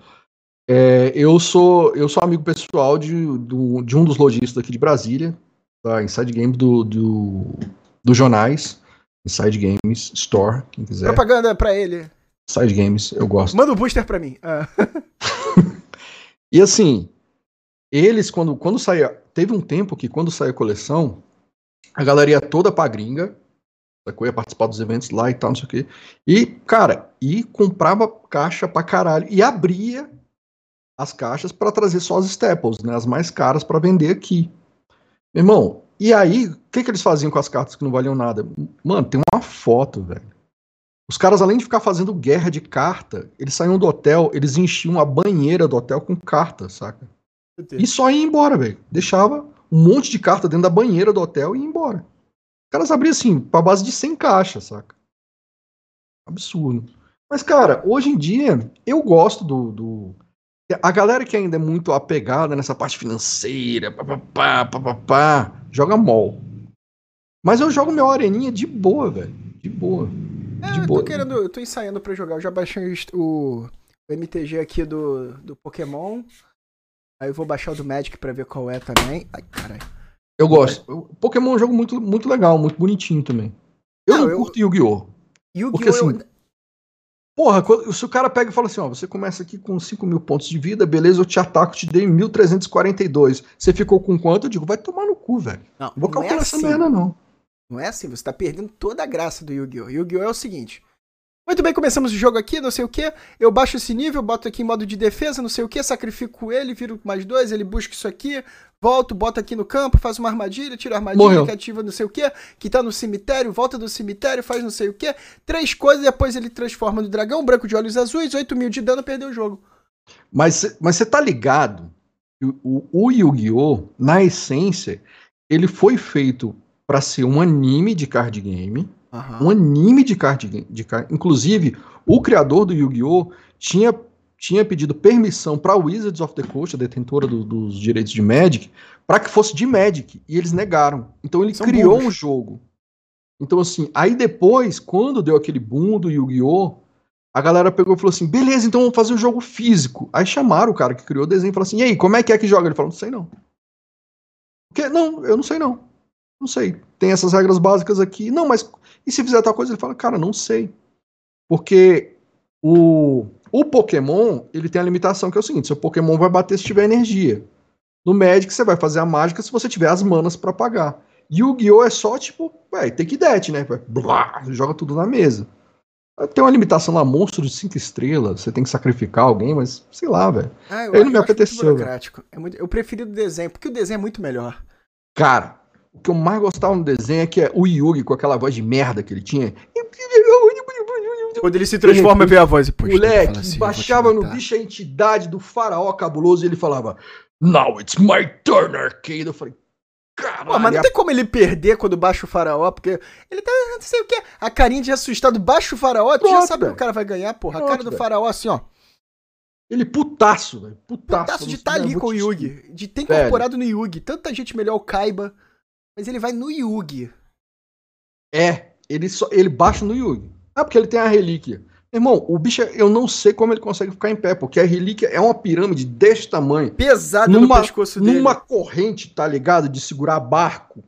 É, eu sou eu sou amigo pessoal de, do- de um dos lojistas aqui de Brasília, da Inside Games do, do, do Jornais, Inside Games Store, quem quiser. Propaganda pra ele. Inside Games, eu gosto. Manda o booster pra mim. Ah. E assim, eles, quando, quando saía. Teve um tempo que quando saiu a coleção, a galera ia toda pra gringa, sacou? Ia participar dos eventos lá e tal, não sei o quê. E, cara, e comprava caixa pra caralho. E abria as caixas pra trazer só as staples, né? As mais caras pra vender aqui. Meu irmão, e aí, o que, que eles faziam com as cartas que não valiam nada? Mano, tem uma foto, velho. Os caras, além de ficar fazendo guerra de carta, eles saíam do hotel, eles enchiam a banheira do hotel com carta, saca? E só ia embora, velho. Deixava um monte de carta dentro da banheira do hotel e ia embora. Os caras abriam assim, pra base de 100 caixas, saca? Absurdo. Mas, cara, hoje em dia, eu gosto do. do... A galera que ainda é muito apegada nessa parte financeira, papapá, papapá, joga mol. Mas eu jogo minha areninha de boa, velho. De boa. É, De eu boa. tô querendo. Eu tô ensaiando pra jogar. Eu já baixei o, o MTG aqui do, do Pokémon. Aí eu vou baixar o do Magic pra ver qual é também. Ai, caralho. Eu gosto. Pokémon é um jogo muito, muito legal, muito bonitinho também. Eu Não, não, eu- curto Yu-Gi-Oh! Yu-Gi-Oh! Porque, assim, eu- Porra, quando- se o cara pega e fala assim, ó, você começa aqui com 5 mil pontos de vida, beleza, eu te ataco, te dei 1342. Você ficou com quanto? Eu digo, vai tomar no cu, velho. Não, Não vou não é calcular essa assim. merda, não. Não é assim, você tá perdendo toda a graça do Yu-Gi-Oh! Yu-Gi-Oh! é o seguinte. Muito bem, começamos o jogo aqui, não sei o que. Eu baixo esse nível, boto aqui em modo de defesa, não sei o que, sacrifico ele, viro mais dois, ele busca isso aqui, volto, boto aqui no campo, faz uma armadilha, tira a armadilha, Morreu. que ativa não sei o que, que tá no cemitério, volta do cemitério, faz não sei o que. Três coisas, depois ele transforma no dragão, branco de olhos azuis, 8 mil de dano, perdeu o jogo. Mas mas você tá ligado? que o- O, o Yu-Gi-Oh! na essência, ele foi feito pra ser um anime de card game. Aham. um anime de card game. De card. Inclusive, o criador do Yu-Gi-Oh! tinha, tinha pedido permissão para Wizards of the Coast, a detentora do- dos direitos de Magic, para que fosse de Magic, e eles negaram. Então ele São criou burros. um jogo. Então, assim, aí depois, quando deu aquele boom do Yu-Gi-Oh! A galera pegou e falou assim: beleza, então vamos fazer um jogo físico. Aí chamaram o cara que criou o desenho e falaram assim: e aí, como é que é que joga? Ele falou: não sei não. Porque, não, eu não sei não. Não sei. Tem essas regras básicas aqui. Não, mas e se fizer tal coisa? Ele fala, cara, não sei. Porque o, o Pokémon, ele tem a limitação que é o seguinte: seu Pokémon vai bater se tiver energia. No Magic, você vai fazer a mágica se você tiver as manas pra pagar. Yu-Gi-Oh! é só tipo, ué, take that, né? Blá, joga tudo na mesa. Tem uma limitação lá, monstro de 5 estrelas, você tem que sacrificar alguém, mas sei lá, velho. Ah, eu Ele não me muito apeteceu, burocrático. É muito, eu preferi do desenho, porque o desenho é muito melhor. Cara, o que eu mais gostava no desenho é que é o Yugi com aquela voz de merda que ele tinha. Quando ele se transforma, vê a voz e puxa. Moleque, assim, baixava "Vou te no matar." bicho a entidade do faraó cabuloso e ele falava Now it's my turn, arcade. Eu falei, caralho. Pô, mas não tem como ele perder quando baixa o faraó, porque ele tá, não sei o que, a carinha de assustado, baixa o faraó, tu já sabe que velho. o cara vai ganhar, porra. a Pronto, cara do velho. faraó assim, ó. Ele putaço, velho. Putaço. Putaço de estar sei, ali com o Yugi. De ter Velho. incorporado no Yugi. Tanta gente melhor o Kaiba. Mas ele vai no Yugi. É, ele, só, ele baixa no Yugi. Ah, porque ele tem a relíquia. Irmão, o bicho, eu não sei como ele consegue ficar em pé, porque a relíquia é uma pirâmide desse tamanho. Pesado Numa- no pescoço dele. numa corrente, tá ligado? De segurar barco.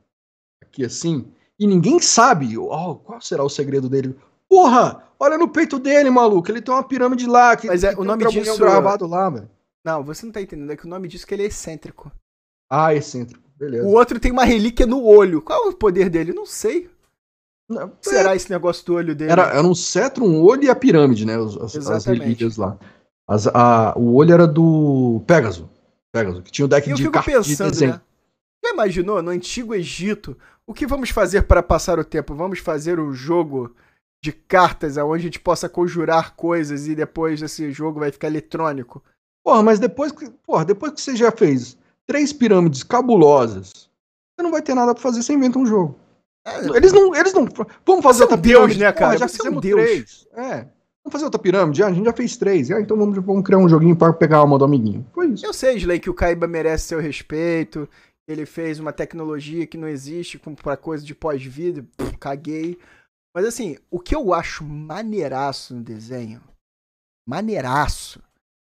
Aqui assim. E ninguém sabe ó, qual será o segredo dele. Porra! Olha no peito dele, maluco. Ele tem uma pirâmide lá. Que, Mas é, o um nome trambolhão disso- gravado lá, velho. Não, você não tá entendendo. É que o nome disso é que ele é excêntrico. Ah, excêntrico. Beleza. O outro tem uma relíquia no olho. Qual é o poder dele? Não sei. Não, será esse negócio do olho dele? Era, era um cetro, um olho e a pirâmide, né? Os- As, as relíquias lá. As- a- o olho era do Pégaso. Pégaso, que tinha o deck E eu de fico cartas de pensando, desenho. né? Já imaginou, no Antigo Egito, o que vamos fazer para passar o tempo? Vamos fazer um jogo de cartas onde a gente possa conjurar coisas e depois esse jogo vai ficar eletrônico. Porra, mas depois que, porra, depois que você já fez três pirâmides cabulosas, você não vai ter nada pra fazer, você inventa um jogo. Eles não, eles não. Vamos fazer é um outra deus, pirâmide, né, Porra, cara? já Você é um fizemos deus. três. É. Vamos fazer outra pirâmide? Ah, a gente já fez três. Ah, então vamos, vamos criar um joguinho pra pegar a alma do amiguinho. Foi isso. Eu sei, Slay, que o Kaiba merece seu respeito. Ele fez uma tecnologia que não existe pra coisa de pós-vida. Caguei. Mas assim, o que eu acho maneiraço no desenho, maneiraço,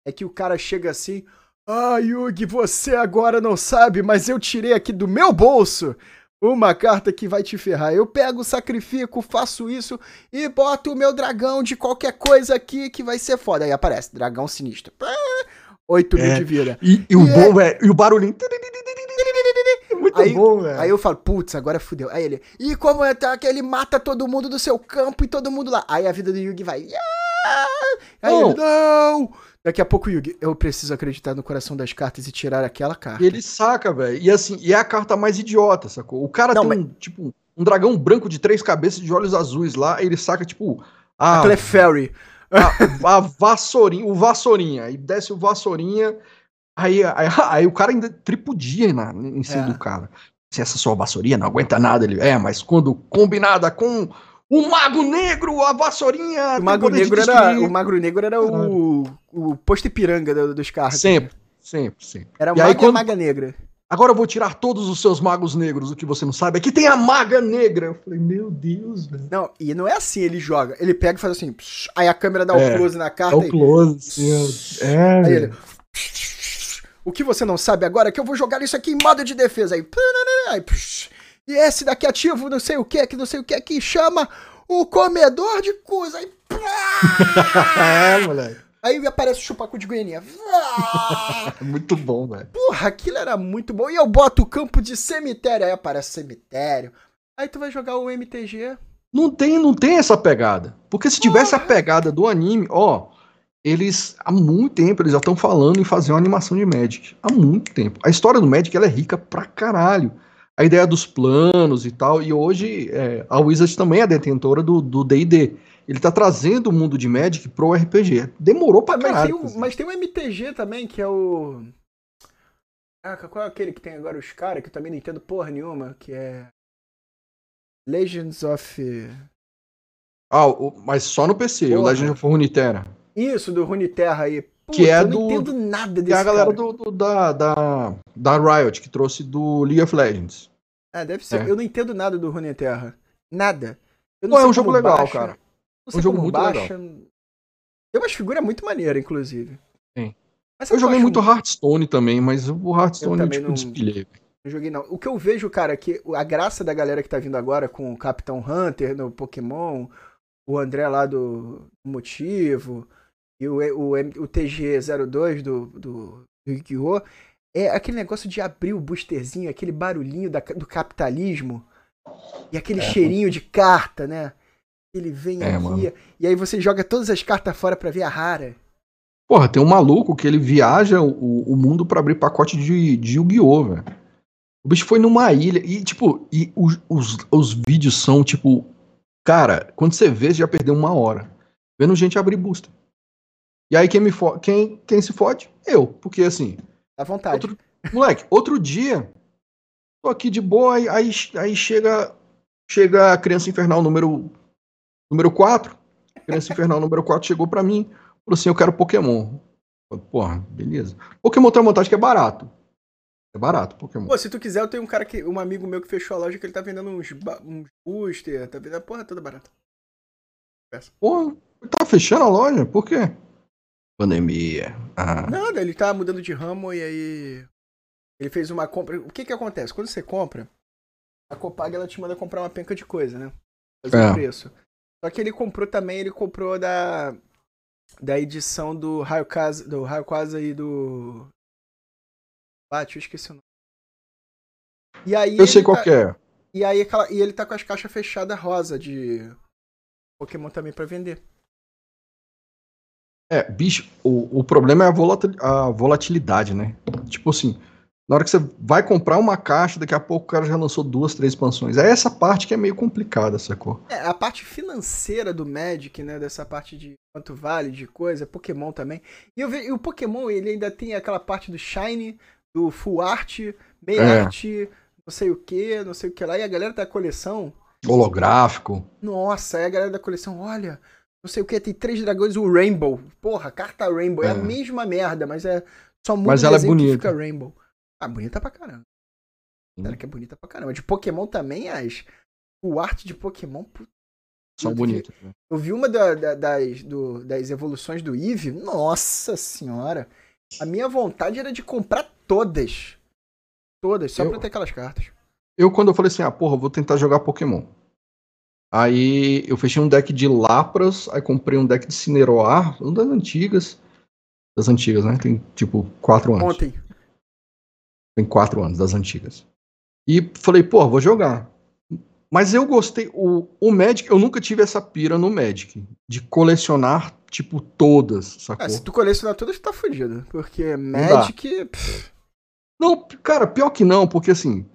é que o cara chega assim. Ah, Yugi, você agora não sabe, mas eu tirei aqui do meu bolso uma carta que vai te ferrar. Eu pego, sacrifico, faço isso e boto o meu dragão de qualquer coisa aqui que vai ser foda. Aí aparece, dragão sinistro. 8 mil É. de vida. E, e o é- bom, velho, e o barulhinho. Muito Aí- bom, velho. Aí eu falo, putz, agora fudeu. Aí ele, e como é tá, que ele mata todo mundo do seu campo e todo mundo lá. Aí a vida do Yugi vai. "Ah!" Aí Não. ele, não! Daqui a pouco Yugi, eu preciso acreditar no coração das cartas e tirar aquela carta. E ele saca, velho. E assim, e é a carta mais idiota, sacou? O cara Não, tem um, tipo, um dragão branco de três cabeças de olhos azuis lá, e ele saca, tipo, a, Aquela é Fairy. a, a vassourinha, o vassourinha. Aí desce o vassourinha, aí, aí, aí o cara ainda tripudia na, em cima É. do cara. Se essa sua vassourinha não aguenta nada, ele. É, mas quando combinada com o Mago Negro, a vassourinha. O de Negro era, o Magro Negro era o, o posto Ipiranga do- dos carros. Sempre, sempre, sempre. Era o E aí, Mago e a quando- Maga Negra. Agora eu vou tirar todos os seus magos negros. O que você não sabe é que tem a maga negra. Eu falei, meu Deus, velho. Não, e não é assim, ele joga. Ele pega e faz assim, psh, aí a câmera dá o É, close na carta o e, close, ó. É, aí ele... O que você não sabe agora é que eu vou jogar isso aqui em modo de defesa. Aí, aí psh, e esse daqui ativo, não sei o que, que não sei o que, que chama o comedor de coisa. Aí, é, moleque. Aí aparece o chupacu de goianinha. muito bom, velho. Porra, aquilo era muito bom. E eu boto o campo de cemitério. Aí aparece cemitério. Aí tu vai jogar o MTG. Não tem, não tem essa pegada. Porque se tivesse a pegada do anime, ó, eles há muito tempo eles já estão falando em fazer uma animação de Magic. Há muito tempo. A história do Magic ela é rica pra caralho. A ideia dos planos e tal. E hoje é, a Wizard também é detentora do D&D. Ele tá trazendo o mundo de Magic pro RPG. Demorou pra mas caralho. Tem um, mas tem um MTG também, que é o. Ah, qual é aquele que tem agora os caras, que eu também não entendo porra nenhuma, que é. Legends of. Ah, mas só no PC, porra. o Legends of Runeterra. Isso, do Runeterra aí. Puta, que é eu do. não entendo nada desse Que é a galera do, do, da, da, da Riot, que trouxe do League of Legends. Ah, deve ser. É. Eu não entendo nada do Runeterra. Nada. Eu Pô, é um jogo legal, baixa, cara. Não sei Um jogo como muito baixa. Tem umas figuras muito maneiras, inclusive. Sim. Mas Eu sabe o que joguei muito Hearthstone também, mas o Hearthstone Eu eu, tipo, não- despilhei. Não joguei não. O que eu vejo, cara, é que a graça da galera que tá vindo agora com o Capitão Hunter no Pokémon, o André lá do Motivo e o, o, o TG02 do, do, do Yu-Gi-Oh! É aquele negócio de abrir o boosterzinho, aquele barulhinho da- do capitalismo e aquele cheirinho de carta, né? Ele vem É, aqui mano. e aí você joga todas as cartas fora pra ver a rara. Porra, tem um maluco que ele viaja o, o mundo pra abrir pacote de, de Yu-Gi-Oh, velho. O bicho foi numa ilha e, tipo, e os, os, os vídeos são, tipo, cara, quando você vê, você já perdeu uma hora. Vendo gente abrir booster. E aí quem me fo quem, quem se fode? Eu. Porque assim, À vontade. Outro- moleque, outro dia, tô aqui de boa, aí, aí, aí chega, chega a criança infernal número, número 4. Criança infernal número 4 chegou pra mim, falou assim: Eu quero Pokémon. Eu, Porra, beleza. Pokémon tem uma vantagem que é barato. É barato, Pokémon. Pô, se tu quiser, eu tenho um cara que. Um amigo meu que fechou a loja que ele tá vendendo uns, uns booster, tá vendendo a porra toda barata. Porra, tá fechando a loja? Por quê? Pandemia. Ah, Nada, ele tá mudando de ramo e aí. Ele fez uma compra. O que que acontece? Quando você compra, a Copag ela te manda comprar uma penca de coisa, né? Fazer É. o preço. Só que ele comprou também, ele comprou da. Da edição do Raio Casa, do Raio Casa e do. Bate, eu esqueci o nome. E aí eu sei qual tá- que é. E aí e ele tá com as caixas fechadas rosa de Pokémon também pra vender. É, bicho, o, o problema é a, volatil- a volatilidade, né? Tipo assim, na hora que você vai comprar uma caixa, daqui a pouco o cara já lançou duas, três expansões. É essa parte que é meio complicada, sacou? É, a parte financeira do Magic, né, dessa parte de quanto vale de coisa, Pokémon também. E, eu e o Pokémon, ele ainda tem aquela parte do Shine, do Full Art, Meia É. Art, não sei o que, não sei o que lá. E a galera da coleção, Holográfico. nossa, aí a galera da coleção, olha, não sei o que, tem três dragões, o Rainbow. Porra, carta Rainbow, é, É. a mesma merda, mas é só muda Mas ela é desenho que bonita. fica Rainbow. Ah, bonita pra caramba. Sim. Ela que é bonita pra caramba. De Pokémon também, as... O arte de Pokémon, vi- bonitos. né? Eu vi uma da- da- das, do- das evoluções do Eve. Nossa senhora. A minha vontade era de comprar todas. Todas, só Eu- pra ter aquelas cartas. Eu, quando eu falei assim, ah, porra, vou tentar jogar Pokémon. Aí eu fechei um deck de Lapras, aí comprei um deck de Cineroar, um das antigas. Das antigas, né? Tem tipo quatro anos. Ontem. Tem quatro anos, das antigas. E falei, pô, vou jogar. Mas eu gostei. O, o Magic, eu nunca tive essa pira no Magic. De colecionar, tipo, todas, sacou? Ah, se tu colecionar todas, tu tá fudido. Porque Magic. pff, Não, cara, pior que não, porque assim.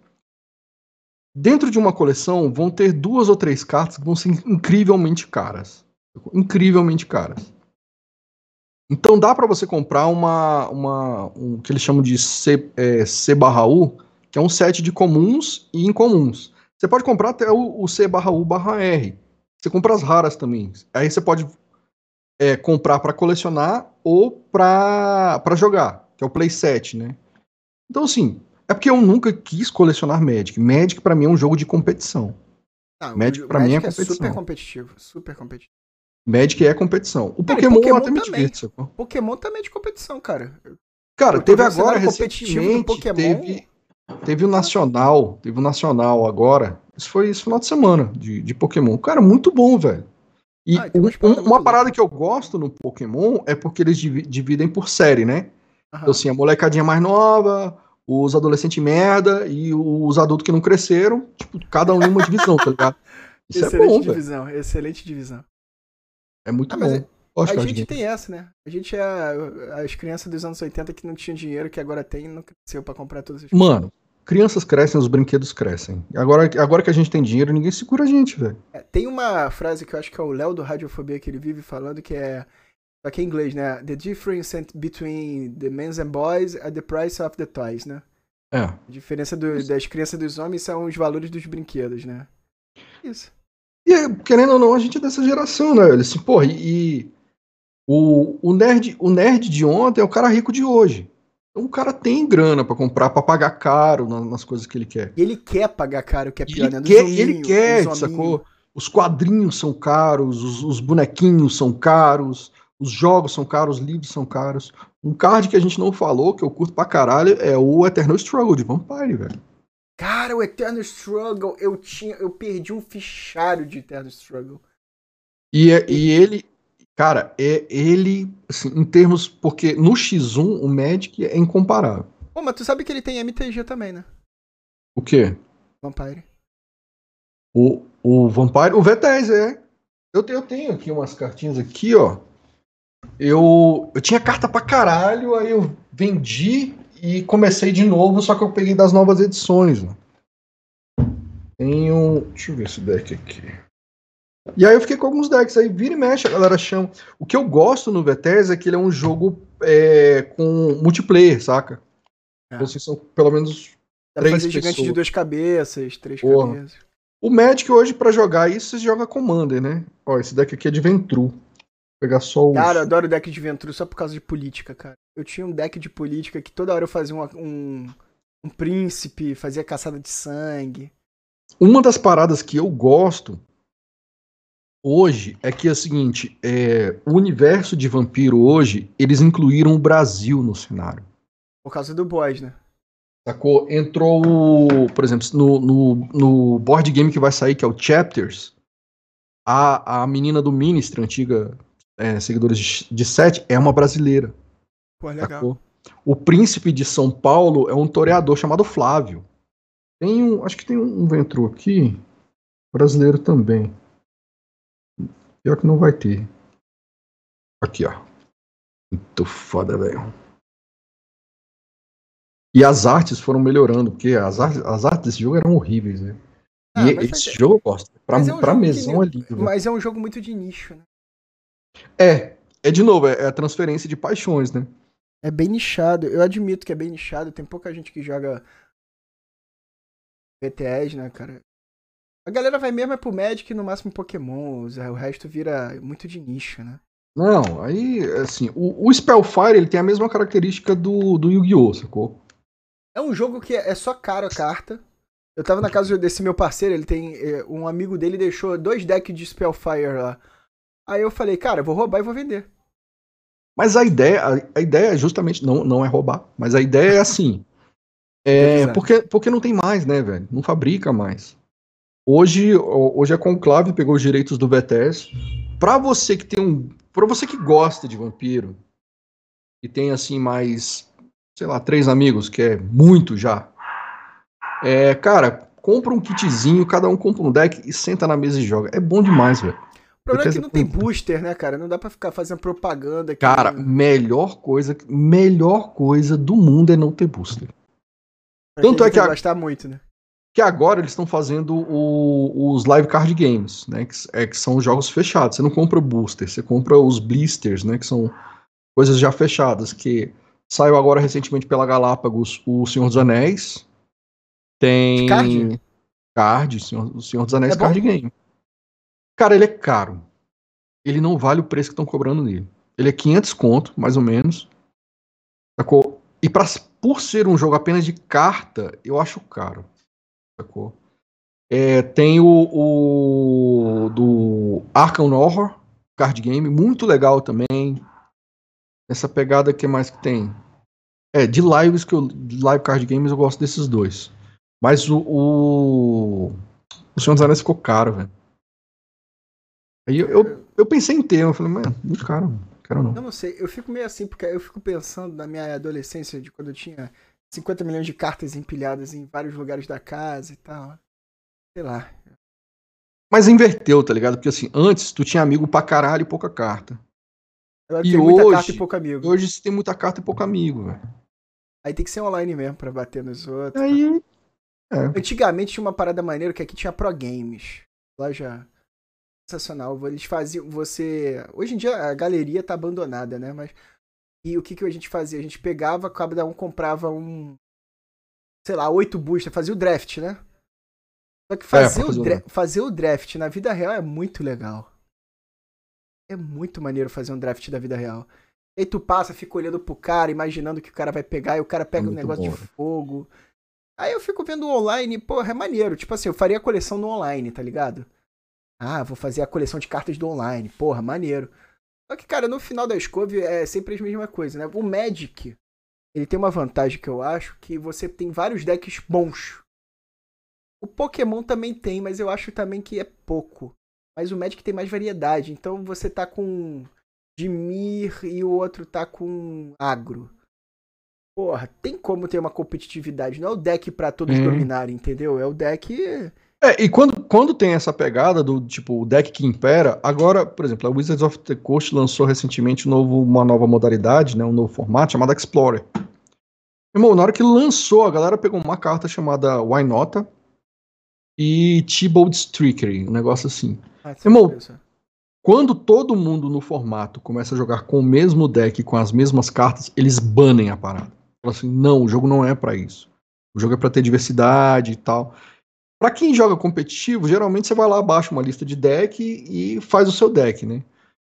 Dentro de uma coleção vão ter duas ou três cartas que vão ser incrivelmente caras. Incrivelmente caras. Então dá pra você comprar uma, uma um que eles chamam de C, é, C barra U, que é um set de comuns e incomuns. Você pode comprar até o, o C barra U barra R. Você compra as raras também. Aí você pode é, comprar pra colecionar ou pra jogar, que é o playset, né? Então, assim, é porque eu nunca quis colecionar Magic. Magic, pra mim, é um jogo de competição. Não, Magic o pra mim é é competição. super competitivo. Super competitivo. Magic é competição. O Cara, e Pokémon, Pokémon até me também. divirto, sacou? Pokémon também é de competição, cara. Cara, teve agora recentemente, Pokémon... teve, teve o Nacional, teve o Nacional agora. Isso foi esse final de semana de, de Pokémon. Cara, muito bom, velho. E ah, um, uma parada que eu gosto no Pokémon é porque eles dividem por série, né? Então, assim, a molecadinha mais nova, os adolescentes merda e os adultos que não cresceram, tipo, cada um em uma divisão, tá ligado? Isso excelente é bom, divisão, véio. excelente divisão. É muito ah, bom. É, a gente tem essa, né? A gente é as crianças dos anos 80 que não tinham dinheiro, que agora tem e não cresceu pra comprar todas as Mano, crianças crescem, os brinquedos crescem. Agora, agora que a gente tem dinheiro, ninguém segura a gente, velho. É, tem uma frase que eu acho que é o Léo do Radiofobia que ele vive falando, que é. Só que é em inglês, né? The difference between the men and boys are the price of the toys, né? É. A diferença do, das crianças dos homens são os valores dos brinquedos, né? Isso. E, querendo ou não, a gente é dessa geração, né? Ele assim, porra, e, o, o, nerd, o nerd de ontem é o cara rico de hoje. Então o cara tem grana para comprar, para pagar caro nas, nas, coisas que ele quer. E ele quer pagar caro, que é pior, ele né? Quer, ele quer, sacou? Os quadrinhos são caros, os, os, bonequinhos são caros, os jogos são caros, os livros são caros. Um card que a gente não falou, que eu curto pra caralho, é o Eternal Struggle de Vampire, velho. Cara, o Eternal Struggle, eu tinha, eu perdi um fichário de Eternal Struggle. E, é, e ele, Cara, é ele, assim, em termos. Porque no X1 o Magic é incomparável. Pô, mas tu sabe que ele tem MTG também, né? O quê? Vampire. O, o Vampire. O V10, é. Eu, eu tenho aqui umas cartinhas aqui, ó. Eu, eu tinha carta pra caralho, aí eu vendi e comecei de novo, só que eu peguei das novas edições. Né? Tenho. Deixa eu ver esse deck aqui. E aí eu fiquei com alguns decks aí, vira e mexe, a galera chama. O que eu gosto no VTS é que ele é um jogo é, com multiplayer, saca? É. Então, assim, são pelo menos Dá três fazer gigante de duas cabeças, três Porra. cabeças. O Magic hoje, para jogar isso, você joga Commander, né? Ó, esse deck aqui é de Ventru. Pegar só o. Cara, eu adoro deck de Ventru só por causa de política, cara. Eu tinha um deck de política que toda hora eu fazia uma, um, um príncipe, fazia caçada de sangue. Uma das paradas que eu gosto hoje é que é o seguinte, é, o universo de vampiro hoje, eles incluíram o Brasil no cenário. Por causa do boys, né? Sacou? Entrou, por exemplo, no, no, no board game que vai sair, que é o Chapters, a, a menina do Ministry, antiga é, seguidora de, de Sete, é uma brasileira. Pô, legal. Sacou? O príncipe de São Paulo é um toreador chamado Flávio. Tem um, acho que tem um, um aqui, brasileiro também. Pior que não vai ter. Aqui, ó. Muito foda, velho. E as artes foram melhorando, porque as artes, as artes desse jogo eram horríveis, né? Ah, e esse jogo eu gosto. Pra, é um pra mesão ali. Mas é um jogo muito de nicho, né? É. É de novo, é, é a transferência de paixões, né? É bem nichado. Eu admito que é bem nichado. Tem pouca gente que joga BTS, né, cara? A galera vai mesmo é pro Magic e no máximo Pokémon, o resto vira muito de nicho, né? Não, aí, assim, o, o Spellfire ele tem a mesma característica do, do Yu-Gi-Oh!, sacou? É um jogo que é só caro a carta. Eu tava na casa desse meu parceiro, ele tem. É, um amigo dele deixou dois decks de Spellfire lá. Aí eu falei, cara, eu vou roubar e vou vender. Mas a ideia, a, a ideia justamente não, não é roubar, mas a ideia é assim. É, porque, porque não tem mais, né, velho? Não fabrica mais. Hoje, hoje a Conclave pegou os direitos do BTS. Para você que tem um, para você que gosta de vampiro e tem assim mais, sei lá, três amigos, que é muito já. É, cara, compra um kitzinho, cada um compra um deck e senta na mesa e joga. É bom demais, velho. O problema é que não tem booster, né, cara? Não dá para ficar fazendo propaganda. Aqui, cara, né? melhor coisa, melhor coisa do mundo é não ter booster. Tanto é que a... gastar muito, né? que agora eles estão fazendo o, os live card games, né? Que, é, que são jogos fechados. Você não compra booster, você compra os blisters, né? Que são coisas já fechadas. Que saiu agora recentemente pela Galápagos o Senhor dos Anéis. Tem. Card? Card, Senhor, o Senhor dos Anéis é Card Game. Cara, ele é caro. Ele não vale o preço que estão cobrando nele. Ele é 500 conto, mais ou menos. Sacou? E pra, por ser um jogo apenas de carta, eu acho caro sacou? É, tem o, o, do Arkham Horror, card game, muito legal também. Essa pegada que mais que tem? É, de lives que eu. Live card games eu gosto desses dois. Mas o. O, o Senhor dos Anéis ficou caro, velho. Aí eu, eu, eu, pensei em ter, eu falei, mano, muito caro, não quero não. Eu não sei, eu fico meio assim, porque eu fico pensando na minha adolescência, de quando eu tinha 50 milhões de cartas empilhadas em vários lugares da casa e tal. Sei lá. Mas inverteu, tá ligado? Porque assim, antes tu tinha amigo pra caralho e pouca carta. Agora e hoje, carta e pouco amigo. Hoje você tem muita carta e pouco amigo, velho. Aí tem que ser online mesmo pra bater nos outros. Aí. É. Antigamente tinha uma parada maneira que aqui tinha Pro Games. Loja sensacional. Eles faziam. Você. Hoje em dia a galeria tá abandonada, né? Mas. E o que, que a gente fazia? A gente pegava, cada um comprava um. Sei lá, oito boosters, fazia o draft, né? Só que fazer, é, o dra fazer o draft na vida real é muito legal. É muito maneiro fazer um draft da vida real. E aí tu passa, fica olhando pro cara, imaginando que o cara vai pegar, e o cara pega é um negócio bom. de fogo. Aí eu fico vendo online, porra, é maneiro. Tipo assim, eu faria a coleção no online, tá ligado? Ah, vou fazer a coleção de cartas do online. Porra, maneiro. Só que, cara, no final da escova é sempre a mesma coisa, né? O Magic, ele tem uma vantagem que eu acho, que você tem vários decks bons. O Pokémon também tem, mas eu acho também que é pouco. Mas o Magic tem mais variedade. Então você tá com Dimir e o outro tá com Agro. Porra, tem como ter uma competitividade. Não é o deck para todos uhum. dominarem, entendeu? É o deck. É, e quando, quando tem essa pegada do tipo o deck que impera, agora, por exemplo, a Wizards of the Coast lançou recentemente um novo, uma nova modalidade, né, um novo formato chamado Explorer. Irmão, na hora que lançou, a galera pegou uma carta chamada Wynota, e Thibaut Trickery, um negócio assim. Ah, Irmão, quando todo mundo no formato começa a jogar com o mesmo deck, com as mesmas cartas, eles banem a parada. Falam assim, não, o jogo não é para isso. O jogo é para ter diversidade e tal. Para quem joga competitivo, geralmente você vai lá, baixa uma lista de deck e faz o seu deck, né?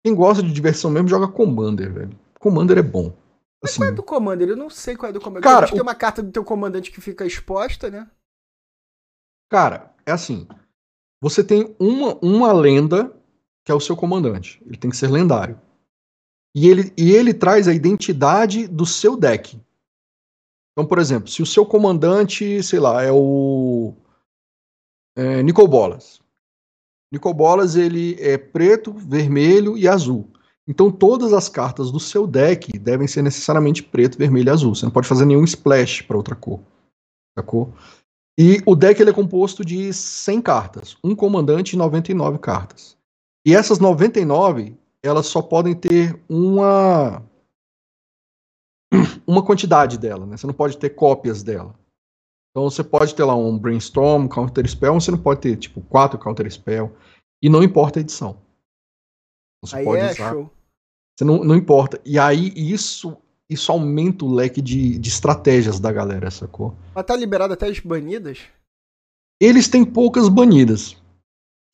Quem gosta de diversão mesmo joga Commander, velho. Commander é bom. Mas assim, qual é do Commander? Eu não sei qual é do Commander. Cara, o... tem uma carta do teu comandante que fica exposta, né? Cara, é assim. Você tem uma, uma lenda que é o seu comandante. Ele tem que ser lendário. E ele, e ele traz a identidade do seu deck. Então, por exemplo, se o seu comandante, sei lá, é o é, Nicol Bolas. Nicol Bolas, ele é preto, vermelho e azul. Então, todas as cartas do seu deck devem ser necessariamente preto, vermelho e azul. Você não pode fazer nenhum splash para outra cor. Sacou? E o deck ele é composto de 100 cartas, um comandante e 99 cartas. E essas 99, elas só podem ter uma uma quantidade dela, né? Você não pode ter cópias dela. Então você pode ter lá um brainstorm, um counter spell, você não pode ter tipo quatro counter spell e não importa a edição. Você aí pode é usar. Show. Você não, não importa. E aí isso isso aumenta o leque de, de estratégias da galera, sacou? Mas tá liberado até as banidas? Eles têm poucas banidas.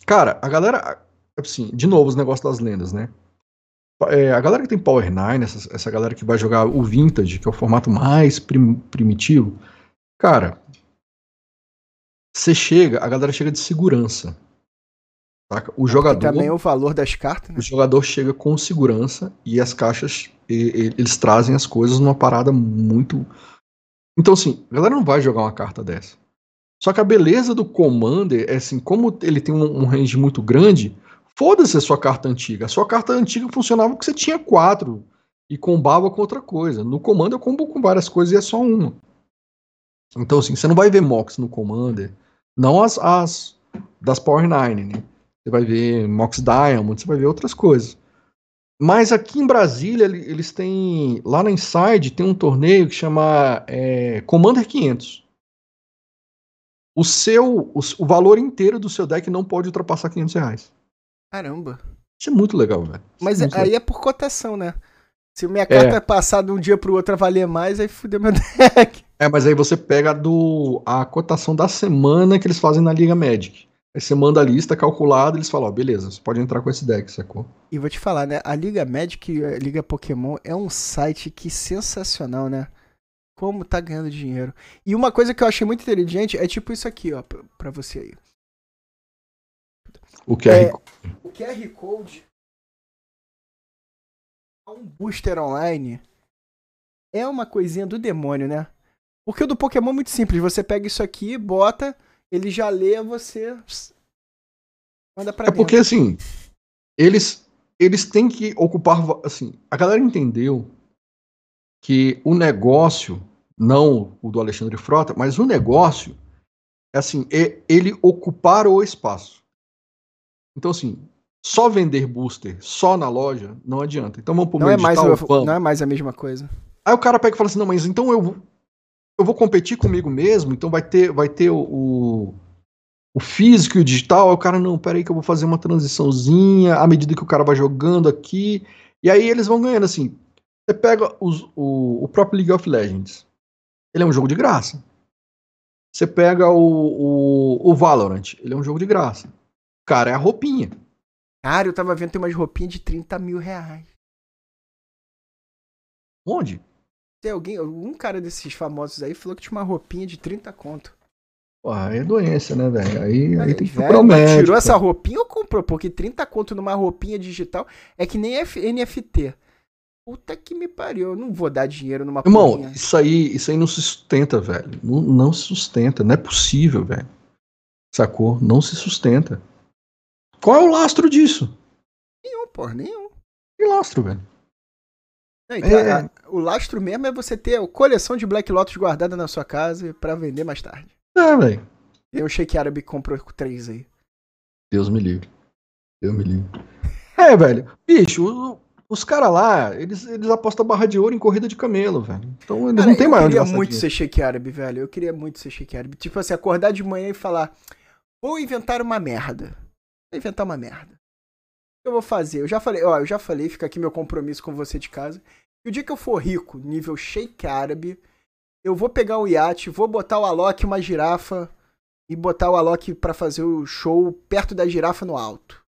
Cara, a galera. Assim, de novo, os negócios das lendas, né? É, a galera que tem Power 9, essa, essa galera que vai jogar o Vintage, que é o formato mais prim, primitivo, cara. Você chega, a galera chega de segurança. Saca? O é jogador. Também o valor das cartas. Né? O jogador chega com segurança e as caixas e, e, eles trazem as coisas numa parada muito. Então, assim, a galera não vai jogar uma carta dessa. Só que a beleza do Commander é assim, como ele tem um, um range muito grande, foda-se a sua carta antiga. A sua carta antiga funcionava porque você tinha quatro e combava com outra coisa. No Commander eu combo com várias coisas e é só uma. Então, assim, você não vai ver Mox no Commander. Não as, as das Power 9, né? Você vai ver Mox Diamond, você vai ver outras coisas. Mas aqui em Brasília, eles têm. Lá na Inside tem um torneio que chama é, Commander 500. O seu. O, o, valor inteiro do seu deck não pode ultrapassar 500 reais. Caramba. Isso é muito legal, velho. Mas é, aí legal. é por cotação, né? Se minha carta é. passar de um dia pro outro a valer mais, aí fudeu meu deck. É, mas aí você pega do, a cotação da semana que eles fazem na Liga Magic. Aí você manda a lista calculada eles falam, ó, beleza, você pode entrar com esse deck, sacou? E vou te falar, né? A Liga Magic, a Liga Pokémon é um site que sensacional, né? Como tá ganhando dinheiro. E uma coisa que eu achei muito inteligente é tipo isso aqui, ó, pra você aí. O QR é, O QR Code é um booster online é uma coisinha do demônio, né? Porque o do Pokémon é muito simples. Você pega isso aqui, bota, ele já lê, você manda pra É porque, assim, eles, eles têm que ocupar. Assim, a galera entendeu que o negócio, não o do Alexandre Frota, mas o negócio, é assim, é ele ocupar o espaço. Então, assim, só vender booster só na loja não adianta. Então vamos pro não é mais digital, o-. Não é mais a mesma coisa. Aí o cara pega e fala assim, não, mas então eu, eu vou competir comigo mesmo, então vai ter, vai ter o, o, o físico e o digital. Aí o cara, não, peraí que eu vou fazer uma transiçãozinha à medida que o cara vai jogando aqui. E aí eles vão ganhando, assim. Você pega os- o, o próprio League of Legends. Ele é um jogo de graça. Você pega o, o, o Valorant, ele é um jogo de graça. Cara, é a roupinha. Cara, eu tava vendo tem umas roupinhas de 30 mil reais. Onde? Tem alguém, um cara desses famosos aí falou que tinha uma roupinha de 30 conto. Porra, aí é doença, né, velho? Aí, aí tem que procurar um mas médico. tirou essa roupinha ou comprou? Porque 30 conto numa roupinha digital é que nem F- NFT. Puta que me pariu. Eu não vou dar dinheiro numa Irmão, porrinha. isso aí, isso aí não se sustenta, velho. Não, não se sustenta, não é possível, velho. Sacou? Não se sustenta. Qual é o lastro disso? Nenhum, porra, nenhum. Que lastro, velho? Não, então, É. a- o lastro mesmo é você ter a coleção de Black Lotus guardada na sua casa pra vender mais tarde. É, velho. E o Shake Árabe comprou três aí. Deus me livre. Deus me livre. É, velho. Bicho, o- os caras lá, eles, eles apostam barra de ouro em corrida de camelo, velho. Então eles Cara, não tem eu mais onde queria gastar muito dinheiro. ser Shake Árabe, velho. Eu queria muito ser Shake Árabe. Tipo assim, acordar de manhã e falar: vou inventar uma merda. Vou inventar uma merda. O eu vou fazer? Eu já falei, ó, eu já falei, fica aqui meu compromisso com você de casa. E o dia que eu for rico, nível Shake Árabe, eu vou pegar um iate, vou botar o Alok uma girafa e botar o Alok pra fazer o show perto da girafa no alto.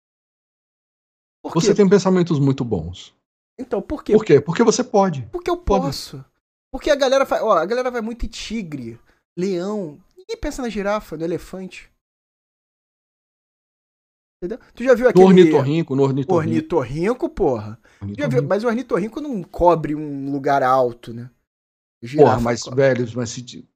Você tem pensamentos muito bons. Então, por quê? Por quê? Porque você pode. Porque eu Pode. posso. Porque a galera vai, ó, a galera vai muito em tigre, leão. Ninguém pensa na girafa, no elefante. Entendeu? Tu já viu No aquele ornitorrinco, no ornitorrinco. ornitorrinco, porra? Já viu, ornitorrinco. mas o ornitorrinco não cobre um lugar alto, né? Porra, Girafa mas, cobre. velho, mas se,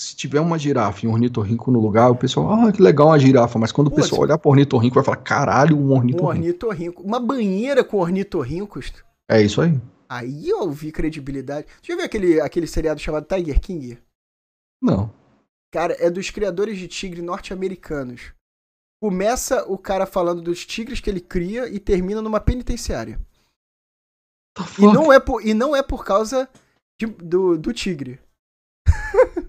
se tiver uma girafa e um ornitorrinco no lugar, o pessoal, ah, que legal uma girafa. Mas quando o Pô, pessoal se- olhar pro ornitorrinco, vai falar, caralho, um um ornitorrinco. ornitorrinco. Uma banheira com ornitorrincos. É isso aí. Aí eu vi credibilidade. Tu já viu aquele, aquele seriado chamado Tiger King? Não. Cara, é dos criadores de tigre norte-americanos. Começa o cara falando dos tigres que ele cria e termina numa penitenciária. The E não é por, e não é por causa de- do, do tigre.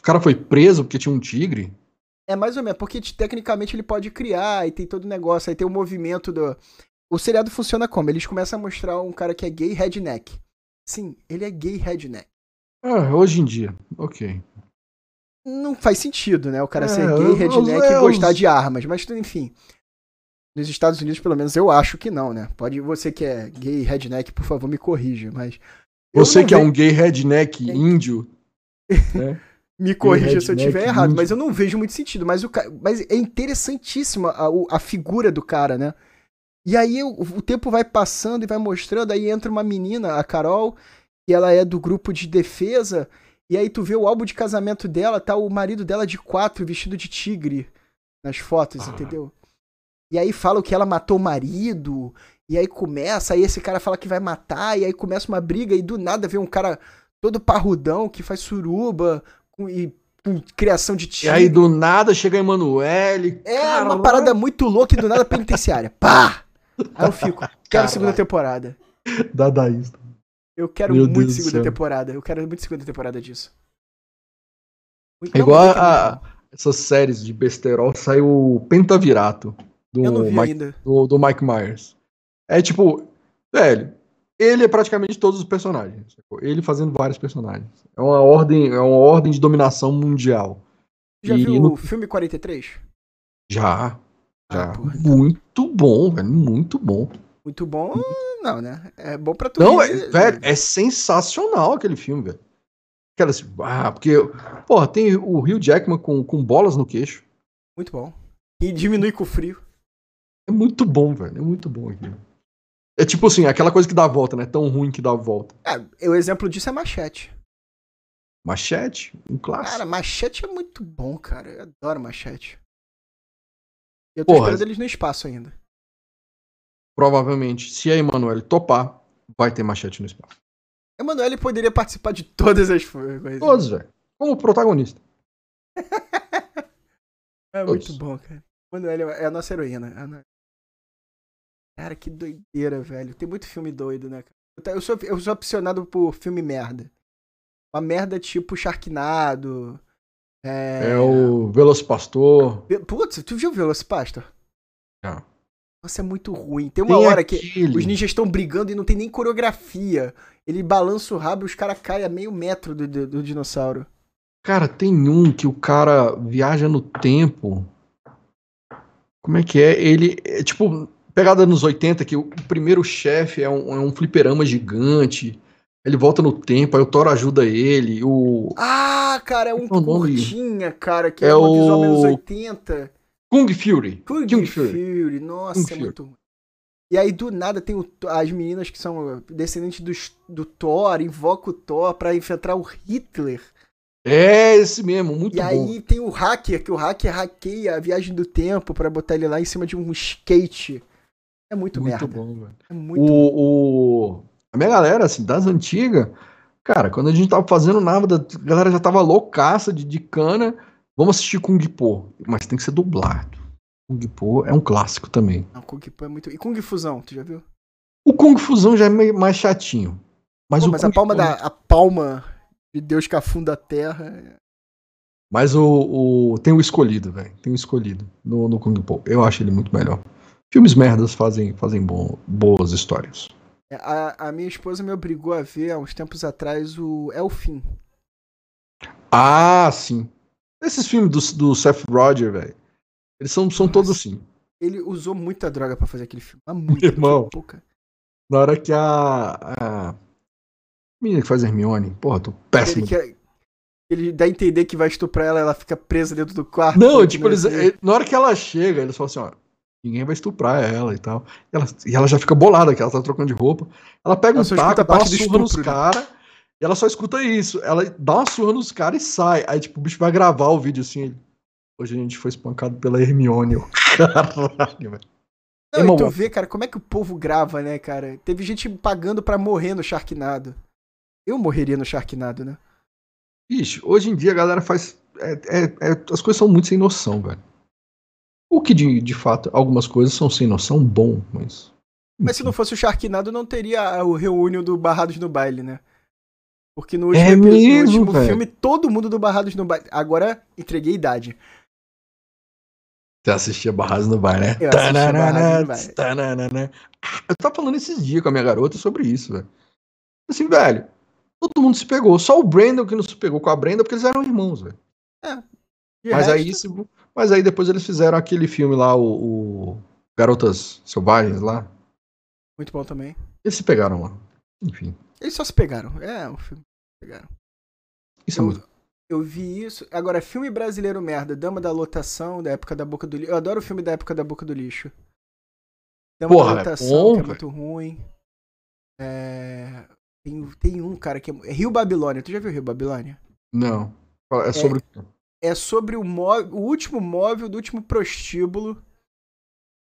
O cara foi preso porque tinha um tigre? É mais ou menos, porque te- tecnicamente ele pode criar e tem todo o negócio, aí tem o movimento do. O seriado funciona como? Eles começam a mostrar um cara que é gay redneck. Sim, ele é gay redneck. Ah, hoje em dia. Ok. Não faz sentido, né? O cara É, ser gay redneck e gostar os- de armas, mas enfim. Nos Estados Unidos, pelo menos, eu acho que não, né? Pode você que é gay redneck, por favor, me corrija, mas. Você que é um gay redneck É. índio. né? Me corrija se eu redneck tiver errado, índio. mas eu não vejo muito sentido. Mas, o, ca- mas é interessantíssima a, a figura do cara, né? E aí o, o tempo vai passando e vai mostrando, aí entra uma menina, a Carol, e ela é do grupo de defesa, e aí tu vê o álbum de casamento dela, tá o marido dela de quatro, vestido de tigre, nas fotos, Ah. entendeu? E aí falam que ela matou o marido, e aí começa, aí esse cara fala que vai matar, e aí começa uma briga, e do nada vem um cara todo parrudão que faz suruba com, e com criação de E tigre. aí do nada chega a Emanuele. É caralho. uma parada muito louca e do nada penitenciária. Pá! Aí eu fico, quero Caralho. segunda temporada. Dadaísta. Eu quero Meu muito Deus segunda temporada. Eu quero muito segunda temporada disso. Muito- É igual a, essas séries de besterol, saiu o Pentavirato do Mike, do, do Mike Myers. É tipo, velho, ele é praticamente todos os personagens. Ele fazendo vários personagens. É uma ordem, é uma ordem de dominação mundial. Já E viu no- o filme 43? Já. Já. Ah, porra. muito bom, velho. Muito bom. Muito bom, não, né? É bom pra tu Não, é, né? velho, é sensacional aquele filme, velho. Aquela assim, ah, porque, porra, tem o Hugh Jackman com, com bolas no queixo. Muito bom. E diminui com o frio. É muito bom, velho. É muito bom aquilo. É tipo assim, aquela coisa que dá a volta, né? Tão ruim que dá a volta. É, o exemplo disso é Machete. Machete? Um clássico. Cara, Machete é muito bom, cara. Eu adoro Machete. Eu tô Porra. esperando eles no espaço ainda. Provavelmente, se a Emanuele topar, vai ter machete no espaço. Emanuele poderia participar de todas as coisas. Todos, velho. Como protagonista. É todos. muito bom, cara. Emanuele é a nossa heroína. É Cara, que doideira, velho. Tem muito filme doido, né, cara? Eu, sou, eu sou apaixonado por filme merda. Uma merda tipo Sharknado. É. É o Velocipastor. Ve- Putz, tu viu Velocipastor? Já. Nossa, é muito ruim. Tem uma Tem hora que aquele- os ninjas estão brigando e não tem nem coreografia. Ele balança o rabo e os caras caem a meio metro do, do- do dinossauro. Cara, tem um que o cara viaja no tempo. Como é que é? Ele é tipo pegada nos 80 que o primeiro chefe é um, é um fliperama gigante. Ele volta no tempo, aí o Thor ajuda ele. O Ah, cara, é um é o nome? curtinha, cara, que É é, visual o- menos 80. Kung Fury. Kung, Kung Fury. Fury. Nossa, Kung é Fury. muito. E aí, do nada, tem o- as meninas que são descendentes dos- do Thor, invoca o Thor pra enfrentar o Hitler. É esse mesmo, muito e bom. aí tem o hacker, que o hacker hackeia a viagem do tempo pra botar ele lá em cima de um skate. É muito, muito merda. bom, velho. É muito o, o- a minha galera, assim, das antigas, cara, quando a gente tava fazendo nada, a galera já tava loucaça de, de cana. Vamos assistir Kung Po, mas tem que ser dublado. Kung Po é um clássico também. Não, Kung Fu é muito. E Kung Fusão, tu já viu? O Kung Fusão já é meio mais chatinho. Mas, Pô, mas a palma da. A palma de Deus que afunda a terra. Mas o, o- tem o escolhido, velho. Tem o escolhido no, no Kung Po. Eu acho ele muito melhor. Filmes merdas fazem, fazem bom, boas histórias. É, A, a minha esposa me obrigou a ver há uns tempos atrás o É o Fim. Ah, sim. Esses filmes do, do Seth Roger, velho. Eles são, são todos assim. Ele usou muita droga pra fazer aquele filme. Mas muita, Irmão. pouca. Na hora que a. a menina que faz Hermione, porra, tô péssimo. Ele, quer, ele dá a entender que vai estuprar ela, ela fica presa dentro do quarto. Não, que tipo, eles, na hora que ela chega, eles falam assim, ó, ninguém vai estuprar ela e tal. E ela, e ela já fica bolada, que ela tá trocando de roupa. Ela pega Ela um taco, dá uma surra nos estupro, né? caras, e ela só escuta isso. Ela dá uma surra nos caras e sai. Aí, tipo, o bicho vai gravar o vídeo assim, hoje a gente foi espancado pela Hermione. Eu, Caralho, velho. Não, Irmão, e tu vê, cara, como é que o povo grava, né, cara? Teve gente pagando pra morrer no Sharknado. Eu morreria no Sharknado, né? Bicho, hoje em dia a galera faz. é- é- é- as coisas são muito sem noção, velho. O que de, de fato, algumas coisas são sem noção, bom, mas. Mas se não fosse o Sharknado, não teria o reúnio do Barrados no Baile, né? Porque no É último, no mesmo, último velho. filme, todo mundo do Barrados no Baile. Agora, entreguei idade. Você assistia Barras no Bar, né? Eu Barrados no Bar. Tananana. Eu tava falando esses dias com a minha garota sobre isso, velho. Assim, velho, todo mundo se pegou. Só o Brandon que não se pegou com a Brenda porque eles eram irmãos, velho. De Mas aí, se- mas aí depois eles fizeram aquele filme lá, o, o Garotas Selvagens lá. Muito bom também. Eles se pegaram lá. Enfim, Eles só se pegaram. É, o filme. Pegaram. isso é Eu, muito. eu vi isso. Agora, filme brasileiro merda. Dama da Lotação, da época da Boca do Lixo. Eu adoro o filme da época da Boca do Lixo. Dama Porra, é da Lotação, bom, que é muito ruim. É... Tem, tem um, cara, que é... é Rio Babilônia. Tu já viu Rio Babilônia? Não. É sobre. É sobre o, mó- o último móvel do último prostíbulo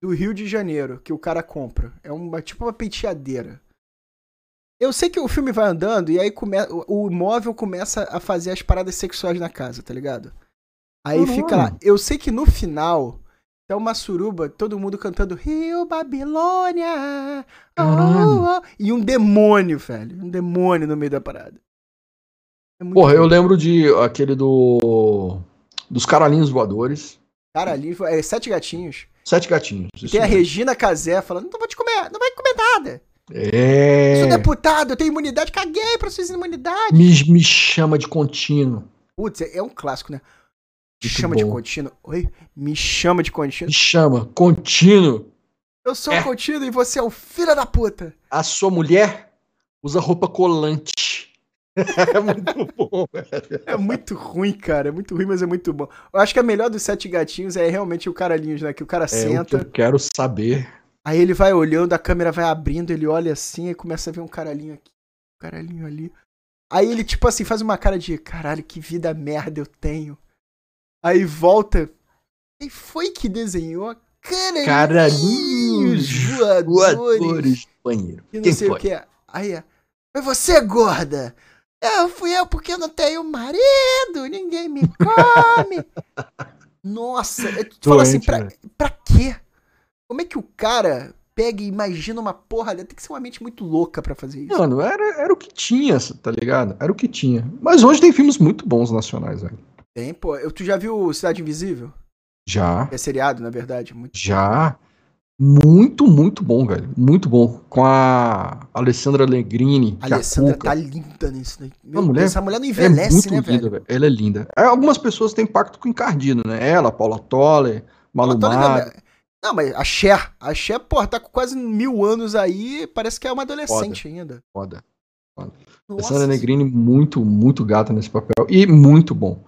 do Rio de Janeiro que o cara compra. É uma tipo uma penteadeira. Eu sei que o filme vai andando e aí come... o o móvel começa a fazer as paradas sexuais na casa, tá ligado? Aí fica lá. Eu sei que no final é uma suruba, todo mundo cantando Rio Babilônia. oh, oh, oh", e um demônio, velho. Um demônio no meio da parada. É Porra, eu bom. lembro de aquele do. Dos caralhinhos voadores. Cara, ali é Sete Gatinhos. Sete gatinhos. Tem a mesmo. Regina Casé falando: não vou te comer, não vai comer nada. É. Sou deputado, eu tenho imunidade, caguei pra sua imunidade. Me, me chama de contínuo. Putz, é é um clássico, né? Me chama de bom. contínuo. Oi? Me chama de contínuo. Me chama, contínuo. Eu sou É. contínuo e você é o filho da puta. A sua mulher usa roupa colante. é muito bom, velho. É muito ruim, cara. É muito ruim, mas é muito bom. Eu acho que a melhor dos sete gatinhos é realmente o Caralhinhos, né? Que o cara É o que senta, eu quero saber. Aí ele vai olhando, a câmera vai abrindo, ele olha assim e começa a ver um caralhinho aqui, um caralhinho ali. Aí ele, tipo assim, faz uma cara de caralho, que vida merda eu tenho. Aí volta. E foi que desenhou caralhinhos, Caralhinhos voadores. voadores do banheiro. E não Quem sei foi? o que. Aí é. Foi você, gorda! Eu fui eu porque eu não tenho marido, ninguém me come. Nossa, eu te falo assim, pra, velho. pra quê? Como é que o cara pega e imagina uma porra dessa? Tem que ser uma mente muito louca pra fazer isso. Mano, era, era o que tinha, tá ligado? Era o que tinha. Mas hoje tem filmes muito bons nacionais, velho. Tem, pô. Tu já viu Cidade Invisível? Já, É seriado, na verdade. Muito... já. Muito, muito bom, velho. Muito bom. Com a Alessandra A que é Alessandra a Cuca. tá linda nisso daí. Meu mulher essa mulher não É envelhece, muito né, linda, velho? Ela é linda. É, Algumas pessoas têm pacto com o encardido, né? Ela, Paula Toller, Malu? Não, mas a Cher, a Cher, porra, tá com quase mil anos aí, parece que é uma adolescente ainda. Foda. Nossa, Alessandra Negrini, muito, muito gata nesse papel. E muito bom.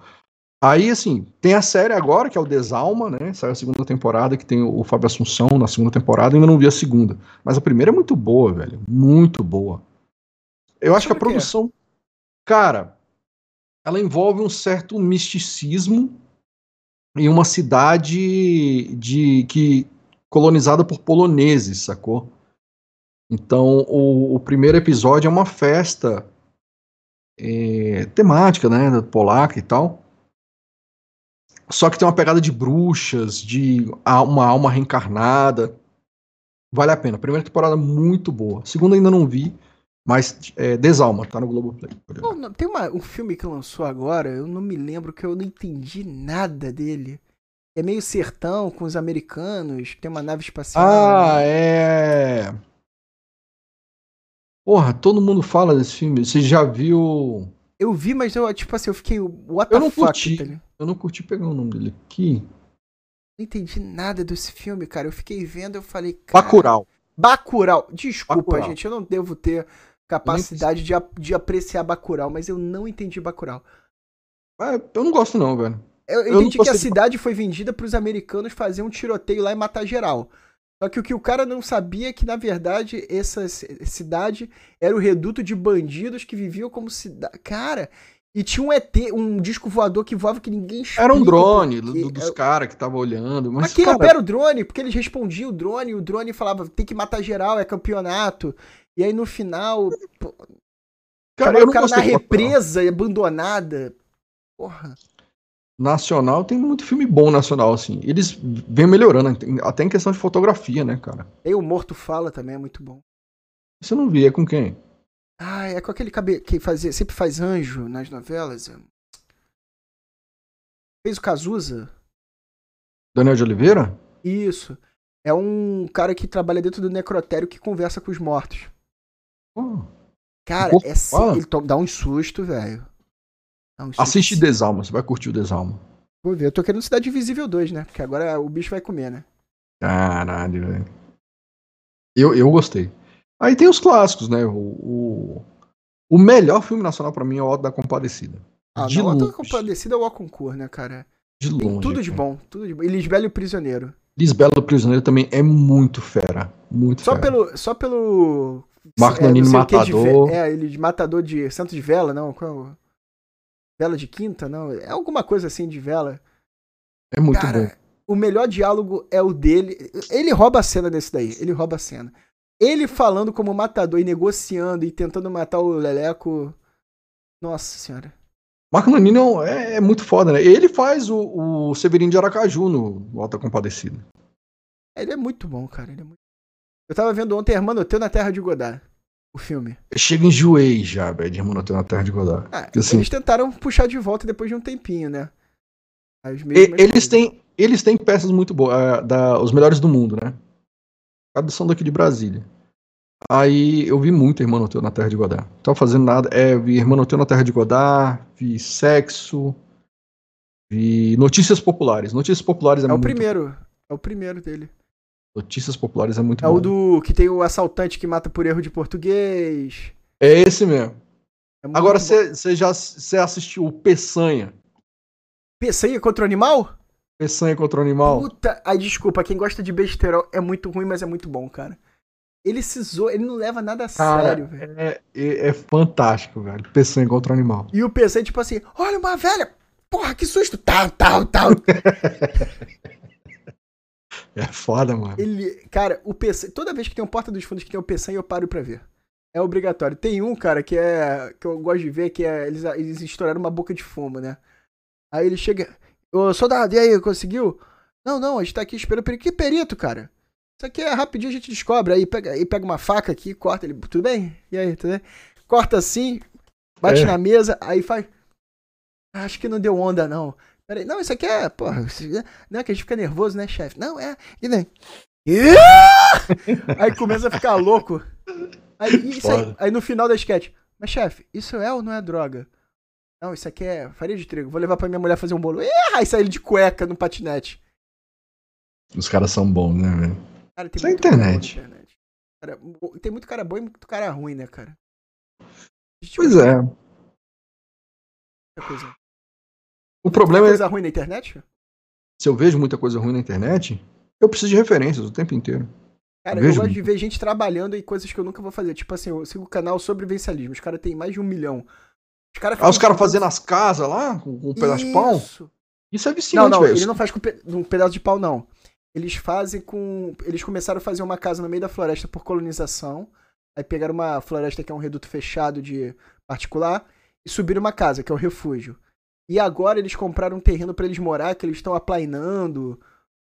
Aí, assim, tem a série agora, que é o Desalma, né? Saiu a segunda temporada, que tem o Fábio Assunção na segunda temporada. Ainda não vi a segunda. Mas a primeira é muito boa, velho. Muito boa. Eu acho que a produção. Cara, ela envolve um certo misticismo em uma cidade de que colonizada por poloneses, sacou? Então, o, o primeiro episódio é uma festa é, temática, né, polaca e tal. Só que tem uma pegada de bruxas, de uma alma reencarnada. Vale a pena. Primeira temporada muito boa. Segunda ainda não vi, mas é, Desalma, tá no Globoplay. Pô, não, tem uma- um filme que lançou agora, eu não me lembro que eu não entendi nada dele. É meio sertão com os americanos, tem uma nave espacial. Ah, é. Porra, todo mundo fala desse filme. Você já viu. Eu vi, mas eu, tipo assim, eu fiquei. What Eu the não fuck, curti. tá? Eu não curti pegar o nome dele aqui. Não entendi nada desse filme, cara. Eu fiquei vendo, eu falei. Cara, Bacurau. Bacurau. Desculpa, Bacurau. gente, eu não devo ter capacidade de, de apreciar Bacurau, mas eu não entendi Bacurau. É, eu não gosto, não, velho. Eu, eu entendi que a gostei de cidade foi vendida pros americanos fazer um tiroteio lá e matar geral. Só que o que o cara não sabia é que, na verdade, essa ci- cidade era o reduto de bandidos que viviam como cidade. Cara, e tinha um ET, um disco voador que voava que ninguém Era um explica drone por quê. do- dos caras que tava olhando. Mas, Mas quem cara, opera o drone? Porque eles respondiam o drone, e o drone falava, tem que matar geral, é campeonato. E aí no final, pô, cara, eu o cara na represa, abandonada. Porra. Nacional tem muito filme bom nacional, assim. Eles vêm melhorando, até em questão de fotografia, né, cara? Tem o Morto Fala também, é muito bom. Você não via, é com quem? Ah, é com aquele cabe... que fazia, sempre faz anjo nas novelas. Fez o Cazuza? Daniel de Oliveira? Isso. É um cara que trabalha dentro do necrotério que conversa com os mortos. Cara, é Fala? ele dá um susto, velho. Um assiste Desalma, você vai curtir o Desalma. Vou ver. Eu tô querendo Cidade Invisível 2, né? Porque agora o bicho vai comer, né? Caralho, velho. Eu, eu gostei. Aí tem os clássicos, né? O, o, o melhor filme nacional pra mim é o Auto da Compadecida. Ah, de não, longe. tua compadecida é o concurso, né, cara? De Tem longe. tudo de cara. bom, tudo de bom. E Lisbelo e o Prisioneiro. Lisbela do Prisioneiro também é muito fera. Muito Só fera. pelo. Só pelo. Marco é, de Matador. ve- É, ele de matador de santo de vela, não? Qual? é o- Vela de quinta, não? É alguma coisa assim de vela. É muito Cara, bom. o melhor diálogo é o dele. Ele rouba a cena desse daí. Ele rouba a cena. Ele falando como matador e negociando e tentando matar o Leleco. Nossa senhora. Marco Nanini é, é- é muito foda, né? Ele faz o, o Severino de Aracaju no, no Alta Compadecida. Ele é muito bom, cara. Ele é muito... Eu tava vendo ontem Hermanoteu na Terra de Godard. O filme. Chega enjoei já, velho, de Hermanoteu na Terra de Godard. Ah, Porque, assim, Eles tentaram puxar de volta depois de um tempinho, né? E- eles, têm, eles têm peças muito boas, ah, da, os melhores do mundo, né? Cada são daqui de Brasília. Aí eu vi muito Hermanoteu na Terra de Godard. Não tava fazendo nada. É, vi Hermanoteu na Terra de Godard, vi Sexo, vi Notícias Populares. Notícias Populares é, É o muito primeiro. É o primeiro dele. Notícias Populares é muito É bom. o do que tem o assaltante que mata por erro de português. É esse mesmo. É Agora você já você assistiu o Peçanha. Peçanha contra o animal? Peçanha contra o animal. Puta, ai, desculpa, quem gosta de besterol é muito ruim, mas é muito bom, cara. Ele se zoa, ele não leva nada a Cara, sério, velho. é, é, é fantástico, velho. Peçanha contra o animal. E o PC, tipo assim, olha uma velha, porra, que susto, tal, tal, tal. É foda, mano. Ele, cara, o PC, toda vez que tem um Porta dos Fundos que tem o PC, eu paro pra ver. É obrigatório. Tem um, cara, que é. que eu gosto de ver, que é. Eles, eles estouraram uma boca de fumo, né? Aí ele chega. Ô, soldado, e aí, conseguiu? Não, não, a gente tá aqui esperando perito. Que perito, cara? Isso aqui é rapidinho, a gente descobre. Aí pega, aí pega uma faca aqui, corta ele. Tudo bem? E aí, tudo bem? Corta assim, bate É. na mesa, aí faz. Acho que não deu onda, não. Peraí, não, isso aqui é. Porra, isso- não é que a gente fica nervoso, né, chefe? Não, é. E daí? aí começa a ficar louco. Aí, aí, aí no final da sketch. Mas, chefe, isso é ou não é droga? Não, isso aqui é farinha de trigo. Vou levar pra minha mulher fazer um bolo. Ih, Aí sai ele de cueca no patinete. Os caras são bons, né, velho? Cara, tem Isso é internet. internet. Cara, tem muito cara bom e muito cara ruim, né, cara? Pois é. coisa. O problema Tem é coisa ruim na internet? se eu vejo muita coisa ruim na internet, eu preciso de referências o tempo inteiro. Cara, Eu eu gosto muito. de ver gente trabalhando em coisas que eu nunca vou fazer. Tipo assim, eu sigo o canal Sobrevivencialismo. Os caras têm mais de um milhão. Os caras Ah, os caras fazendo as casas lá, com, um pedaço de pau. Isso. É Não, viciante, não, velho. ele não faz com pe- um pedaço de pau, não. Eles fazem com. Eles começaram a fazer uma casa no meio da floresta por colonização. Aí pegaram uma floresta que é um reduto fechado de particular e subiram uma casa, que é o refúgio. E agora eles compraram um terreno pra eles morar, que eles estão aplainando.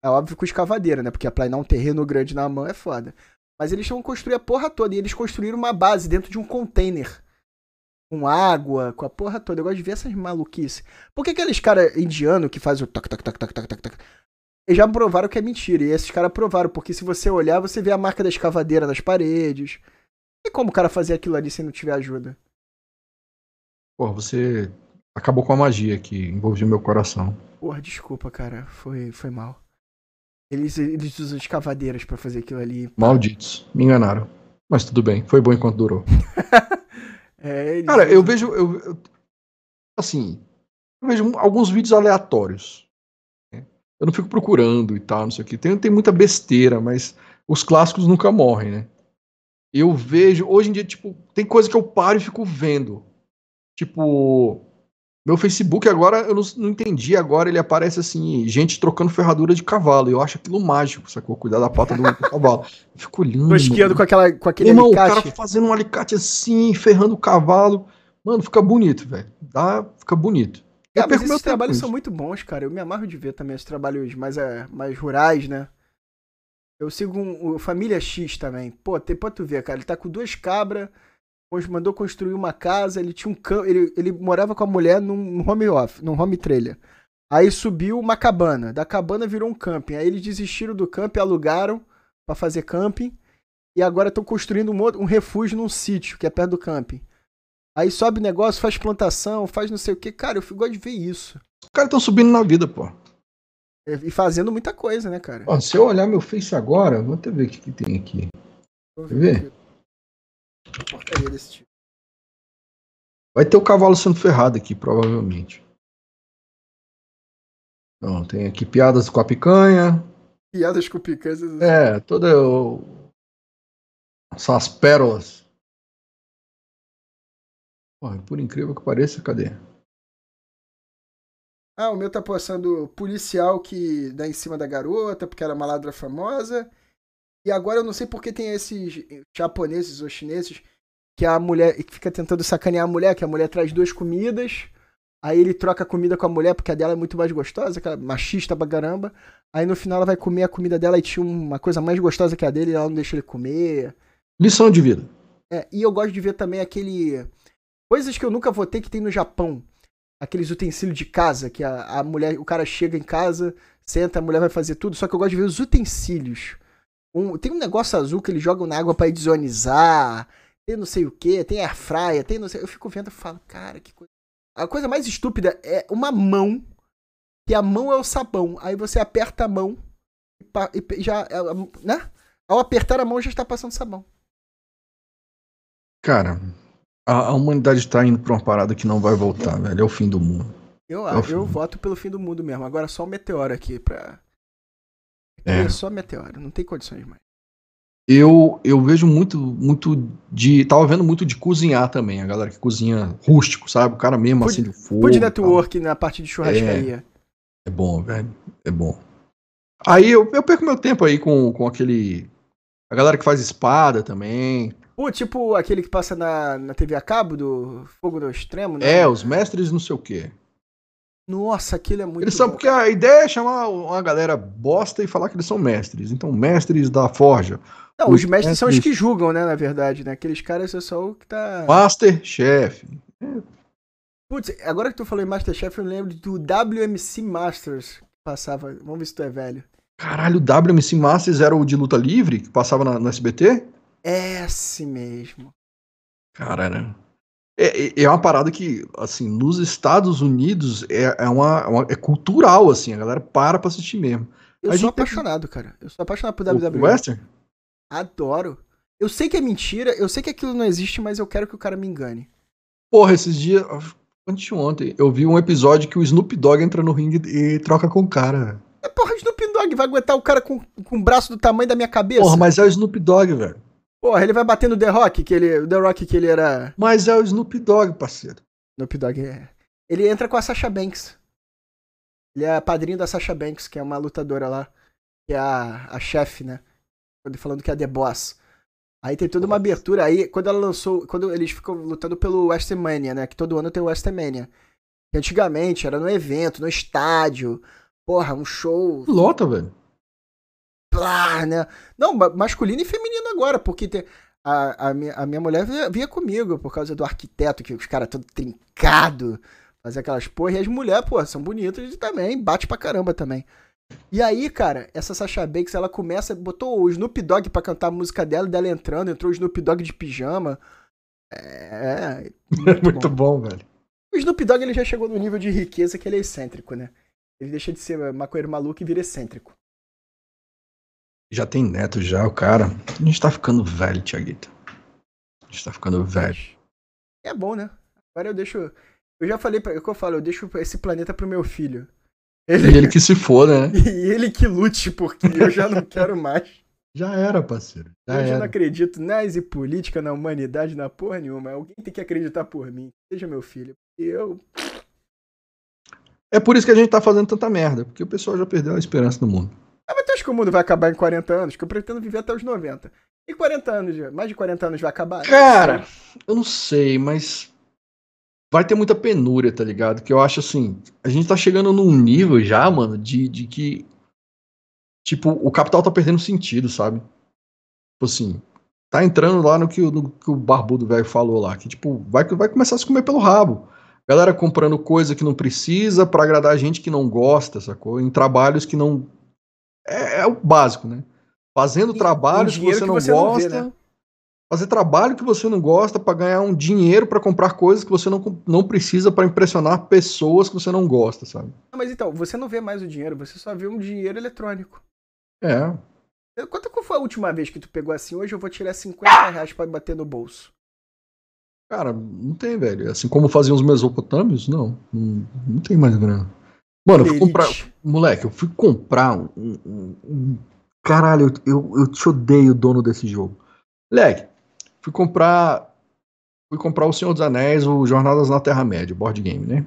É óbvio com escavadeira, né? Porque aplainar um terreno grande na mão é foda. Mas eles vão construir a porra toda. E eles construíram uma base dentro de um container. Com água, com a porra toda. Eu gosto de ver essas maluquices. Por que aqueles caras indianos que fazem o toc, toc, toc, toc, toc, toc, toc, eles já provaram que é mentira. E esses caras provaram, porque se você olhar, você vê a marca da escavadeira nas paredes. E como o cara fazer aquilo ali se não tiver ajuda? Pô, você acabou com a magia que envolvia meu coração. Porra, desculpa, cara. Foi, foi mal. Eles, eles usam escavadeiras pra fazer aquilo ali. Malditos. Me enganaram. Mas tudo bem. Foi bom enquanto durou. É, Cara, eu vejo. Eu, eu- assim. Eu vejo alguns vídeos aleatórios. né? Eu não fico procurando e tal, não sei o que. Tem, tem muita besteira, mas os clássicos nunca morrem, né? Eu vejo. Hoje em dia, tipo, tem coisa que eu paro e fico vendo. Tipo. Meu Facebook agora, eu não, não entendi. Agora ele aparece assim, gente trocando ferradura de cavalo. Eu acho aquilo mágico, sacou? Cuidar da pata do, cavalo. Eu fico olhando. Tosqueando com, aquela, com aquele Irmão, o alicate. cara fazendo um alicate assim, ferrando o cavalo. Mano, fica bonito, velho. Dá, fica bonito. Ah, mas esses trabalhos são muito bons, cara. Eu me amarro de ver também esses trabalhos mais, é, mais rurais, né? Eu sigo um, o Família X também. Pô, tem pra tu ver, cara. Ele tá com duas cabras, mandou construir uma casa, ele tinha um campo. Ele, ele morava com a mulher num, home off, num home trailer. Aí subiu uma cabana. Da cabana virou um camping. Aí eles desistiram do camping, alugaram pra fazer camping. E agora estão construindo um, outro- um refúgio num sítio, que é perto do camping. Aí sobe negócio, faz plantação, faz não sei o que. Cara, eu fico- gosto de ver isso. Os caras estão subindo na vida, pô. E fazendo muita coisa, né, cara? Ó, se eu olhar meu Face agora, vou até ver o que, que tem aqui. Quer ver? Porcaria desse tipo. Vai ter o cavalo sendo ferrado aqui, provavelmente. Não, tem aqui piadas com a picanha. Piadas com picanhas. É, toda. Essas pérolas. Porra, por incrível que pareça, cadê? Ah, o meu tá postando policial que dá em cima da garota, porque era uma ladra famosa. E agora eu não sei porque tem esses japoneses ou chineses que a mulher que fica tentando sacanear a mulher, que a mulher traz duas comidas. Aí ele troca a comida com a mulher porque a dela é muito mais gostosa, que ela é machista pra caramba. Aí no final ela vai comer a comida dela e tinha uma coisa mais gostosa que a dele e ela não deixa ele comer. Lição de vida. É, e eu gosto de ver também aquele. Coisas que eu nunca vou ter que tem no Japão. Aqueles utensílios de casa, que a, a mulher, o cara chega em casa, senta, a mulher vai fazer tudo, só que eu gosto de ver os utensílios. Um- tem um negócio azul que eles jogam na água pra desionizar, tem não sei o que, tem air fryer, tem não sei. Eu fico vendo e falo, cara, que coisa. A coisa mais estúpida é uma mão, que a mão é o sabão. Aí você aperta a mão e, e já. Né? Ao apertar a mão já está passando sabão. Cara, a, a humanidade tá indo pra uma parada que não vai voltar, velho. É o fim do mundo. Eu, É eu voto pelo fim do mundo mesmo. Agora só o meteoro aqui pra. É. é só meteoro, não tem condições mais. Eu, eu vejo muito, muito de. Tava vendo muito de cozinhar também, a galera que cozinha rústico, sabe? O cara mesmo Food- assim de fogo. Food e tal. Network na parte de churrascaria. É bom, velho. É bom. Aí eu, eu perco meu tempo aí com, com aquele. A galera que faz espada também. Pô, tipo aquele que passa na, na TV a cabo do Fogo no Extremo, né? É, os mestres não sei o quê. Nossa, aquilo é muito Eles são, bom. porque a ideia é chamar uma galera bosta e falar que eles são mestres. Então, mestres da forja. Não, os os mestres são os mestres- que julgam, né, na verdade, né? Aqueles caras é só o que tá... Master Chef. Putz, agora que tu falou em Masterchef, eu lembro do WMC Masters que passava. Vamos ver se tu é velho. Caralho, o WMC Masters era o de luta livre que passava na- no SBT? É esse mesmo. Cara, é, é- é uma parada que, assim, nos Estados Unidos é, é, uma, é uma- é cultural, assim, a galera para pra assistir mesmo. Eu A sou gente tem- apaixonado, cara. Eu sou apaixonado por O WWE. Western? Adoro. Eu sei que é mentira, eu sei que aquilo não existe, mas eu quero que o cara me engane. Porra, esses dias, anteontem, eu vi um episódio que o Snoop Dogg entra no ringue e troca com o cara. É porra, Snoop Dogg vai aguentar o cara com, com o braço do tamanho da minha cabeça? Porra, mas é o Snoop Dogg, velho. Porra, ele vai bater no The Rock, que ele, o The Rock que ele era... Mas é o Snoop Dogg, parceiro. Snoop Dogg é... Ele entra com a Sasha Banks. Ele é padrinho da Sasha Banks, que é uma lutadora lá. Que é a, a chefe, né? Falando que é a The Boss. Aí tem toda uma abertura. Aí, quando ela lançou. Quando eles ficam lutando pelo WrestleMania, né? Que todo ano tem o WrestleMania. Que antigamente era no evento, no estádio. Porra, um show. Lota, velho. Plá, né? Não, ma- masculino e feminino agora, porque tem, a, a, minha, a minha mulher via, via comigo por causa do arquiteto, que os caras todo trincado, fazer aquelas porra, e as mulheres, pô, são bonitas e também, bate pra caramba também. E aí, cara, essa Sasha Banks, ela começa, botou o Snoop Dogg pra cantar a música dela, dela entrando, entrou o Snoop Dogg de pijama. É, muito, Muito bom. bom, velho. O Snoop Dogg, ele já chegou no nível de riqueza que ele é excêntrico, né? Ele deixa de ser maconheiro maluco e vira excêntrico. Já tem neto já, o cara. A gente tá ficando velho, Tiaguito. A gente tá ficando velho. É bom, né? Agora eu deixo. Eu já falei pra. É o que eu falo, eu deixo esse planeta pro meu filho. E ele que se foda, né? E ele que lute, porque eu já não quero mais. Já era, parceiro. Já eu já não era. acredito nas e política, na humanidade, na porra nenhuma. Alguém tem que acreditar por mim. Seja meu filho. Eu. É por isso que a gente tá fazendo tanta merda, porque o pessoal já perdeu a esperança no mundo. Ah, mas tu acha que o mundo vai acabar em 40 anos? Que eu pretendo viver até os 90. E 40 anos, mais de 40 anos vai acabar? Cara, eu não sei, mas vai ter muita penúria, tá ligado? Que eu acho assim, a gente tá chegando num nível já, mano, de, de que tipo, o capital tá perdendo sentido, sabe? Tipo assim, tá entrando lá no que, o- no que o barbudo velho falou lá, que tipo, vai, vai começar a se comer pelo rabo. Galera comprando coisa que não precisa pra agradar gente que não gosta, sacou? Em trabalhos que não. É, é o básico, né? Fazendo E- trabalhos que você que não você não vê, gosta. né? Fazer trabalho que você não gosta pra ganhar um dinheiro pra comprar coisas que você não, não precisa pra impressionar pessoas que você não gosta, sabe? Não, mas então, você não vê mais o dinheiro, você só vê um dinheiro eletrônico. É. Quanto foi a última vez que tu pegou assim? Hoje eu vou tirar 50 reais pra bater no bolso. Cara, não tem, velho. Assim como faziam os mesopotâmios, não. Não, não tem mais grana. Mano, eu fui comprar. Moleque, eu fui comprar um. um- um- um- Caralho, eu, eu, eu te odeio, dono desse jogo. Moleque, fui comprar. Fui comprar o Senhor dos Anéis, o Jornadas na Terra-média, board game, né?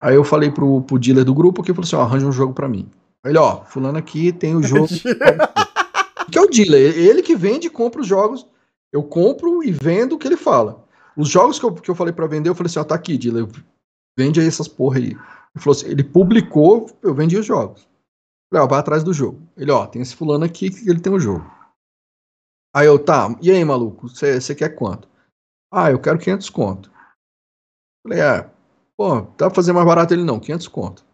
Aí eu falei pro, pro dealer do grupo que falou assim: ó, arranja um jogo pra mim. Aí Ele, ó, fulano aqui tem o jogo. que é o dealer, ele que vende e compra os jogos. Eu compro e vendo o que ele fala. Os jogos que eu, que eu falei pra vender, eu falei assim: ó, tá aqui, dealer, vende aí essas porra aí. Ele falou assim: ele publicou, eu vendi os jogos. Falei, ó, vai atrás do jogo. Ele, ó, tem esse fulano aqui que ele tem o jogo. Aí eu, tá, e aí, maluco, você quer quanto? Ah, eu quero 500 conto. Falei, é, pô, dá pra fazer mais barato ele não, 500 conto.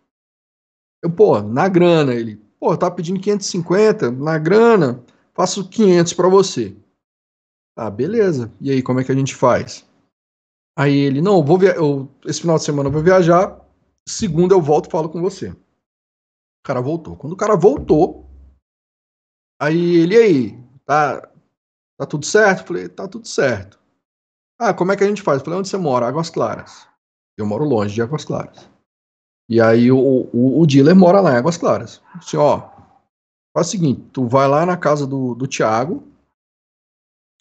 Eu, pô, na grana, ele, pô, tá pedindo 550, na grana, faço 500 pra você. Ah, beleza. E aí, como é que a gente faz? Aí ele, não, eu vou via eu, esse final de semana eu vou viajar, segunda eu volto e falo com você. O cara voltou. Quando o cara voltou, aí ele, aí, tá, tá tudo certo? Eu falei, tá tudo certo. Ah, como é que a gente faz? Eu falei, onde você mora? Águas Claras. Eu moro longe de Águas Claras. E aí o, o, o dealer mora lá em Águas Claras. Assim, ó, faz o seguinte, tu vai lá na casa do, do Thiago,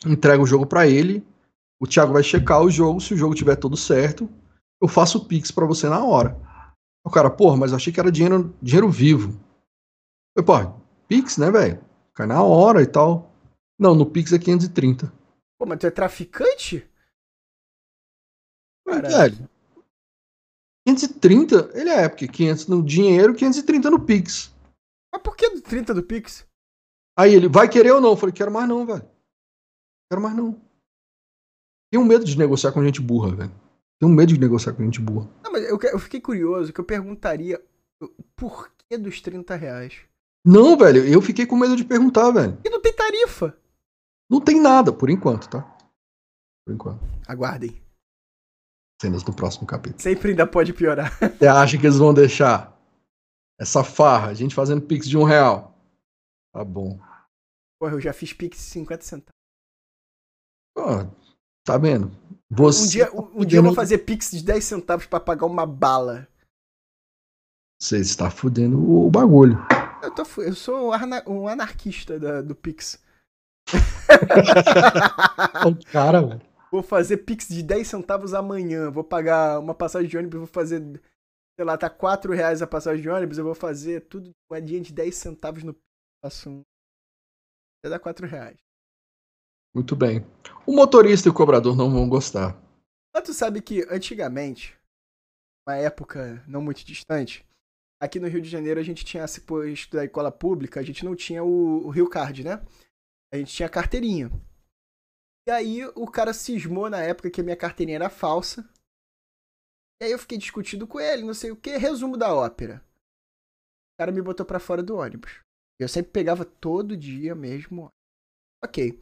entrega o jogo para ele, o Thiago vai checar o jogo, se o jogo tiver tudo certo, eu faço o Pix para você na hora. O cara, porra, mas achei que era dinheiro, dinheiro vivo. Eu, porra, Pix, né, velho? Cai na hora e tal. Não, no Pix é 530. Pô, mas tu é traficante? Velho, 530, ele é, porque 500 no dinheiro, 530 no Pix. Mas por que 30 do Pix? Aí ele, vai querer ou não? Eu falei, quero mais não, velho. Quero mais não. Tenho medo de negociar com gente burra, velho. Tenho medo de negociar com gente burra. Não, mas eu, eu fiquei curioso que eu perguntaria por que dos 30 reais? Não, velho, eu fiquei com medo de perguntar, velho. E não tem tarifa. Não tem nada, por enquanto, tá? Por enquanto. Aguardem. Cenas do próximo capítulo. Sempre ainda pode piorar. Você acha que eles vão deixar essa farra, a gente fazendo pix de um real? Tá bom. Porra, eu já fiz pix de 50 centavos. Pô, tá vendo? Você um dia, um, um dia eu vou fazer pix de 10 centavos para pagar uma bala. Você está fudendo o bagulho. Eu, tô, eu sou um anarquista da, do pix. o cara, velho. Vou fazer pix de 10 centavos amanhã. Vou pagar uma passagem de ônibus, vou fazer, sei lá, tá 4 reais a passagem de ônibus, eu vou fazer tudo moedinha de 10 centavos no passo. Vai dar 4 reais. Muito bem. O motorista e o cobrador não vão gostar. Mas tu sabe que antigamente, uma época não muito distante, aqui no Rio de Janeiro a gente tinha, se for estudar escola pública, a gente não tinha o, o Rio Card, né? A gente tinha carteirinha. E aí o cara cismou na época que a minha carteirinha era falsa. E aí eu fiquei discutindo com ele, não sei o que, resumo da ópera. O cara me botou para fora do ônibus. Eu sempre pegava todo dia mesmo. Ok.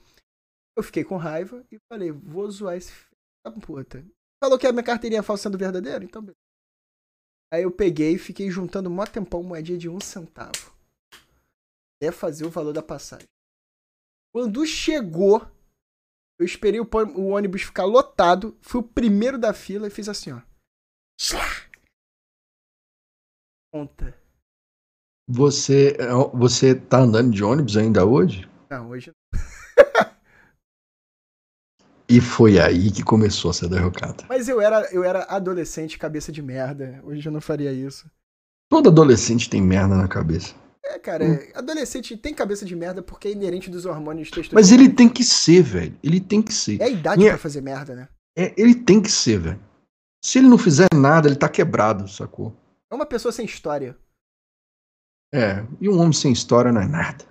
Eu fiquei com raiva e falei, vou zoar esse filho da puta. Falou que a minha carteirinha falsa sendo verdadeira? Então beleza. Aí eu peguei e fiquei juntando mó tempão moedinha de um centavo. Até fazer o valor da passagem. Quando chegou eu esperei o, o, ônibus ficar lotado, fui o primeiro da fila e fiz assim, ó. Conta. Você, é, você tá andando de ônibus ainda hoje? Não, hoje E foi aí que começou a ser derrocada. Mas eu era, eu era adolescente, cabeça de merda. Hoje eu não faria isso. Todo adolescente tem merda na cabeça. É, cara, hum. adolescente tem cabeça de merda porque é inerente dos hormônios testosterona. Mas ele tem que ser, velho. Ele tem que ser. É a idade Minha... pra fazer merda, né? É, ele tem que ser, velho. Se ele não fizer nada, ele tá quebrado, sacou? É uma pessoa sem história. É, e um homem sem história não é nada.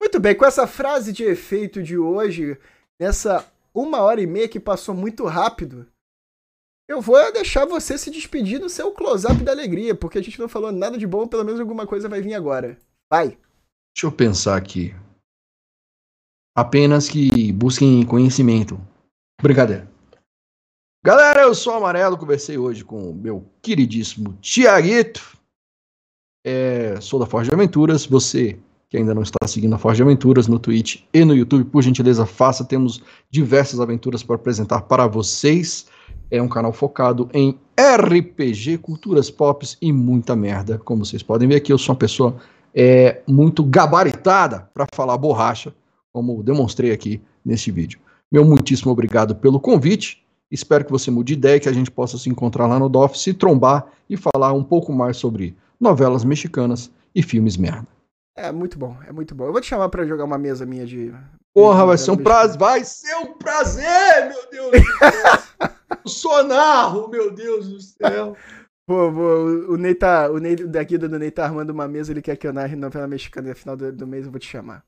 Muito bem, com essa frase de efeito de hoje, nessa uma hora e meia que passou muito rápido, eu vou deixar você se despedir do seu close-up da alegria, porque a gente não falou nada de bom, pelo menos alguma coisa vai vir agora. Vai. Deixa eu pensar aqui. Apenas que busquem conhecimento. Brincadeira. Galera, eu sou o Amarelo, conversei hoje com o meu queridíssimo Tiaguito. É, sou da Forja Aventuras. Você que ainda não está seguindo a Forja Aventuras no Twitch e no YouTube, por gentileza, faça. Temos diversas aventuras para apresentar para vocês. É um canal focado em RPG, culturas pop e muita merda. Como vocês podem ver aqui, eu sou uma pessoa é, muito gabaritada para falar borracha, como demonstrei aqui neste vídeo. Meu muitíssimo obrigado pelo convite. Espero que você mude de ideia, que a gente possa se encontrar lá no DOF, se trombar e falar um pouco mais sobre novelas mexicanas e filmes merda. É muito bom, é muito bom. Eu vou te chamar para jogar uma mesa minha de. Porra, vai ser um prazer. Vai ser um prazer, meu Deus do céu. o sonarro, meu Deus do céu. Pô, pô, o Ney tá. O Ney daqui do Ney tá armando uma mesa, ele quer que eu narre novela mexicana e no final do, do mês eu vou te chamar.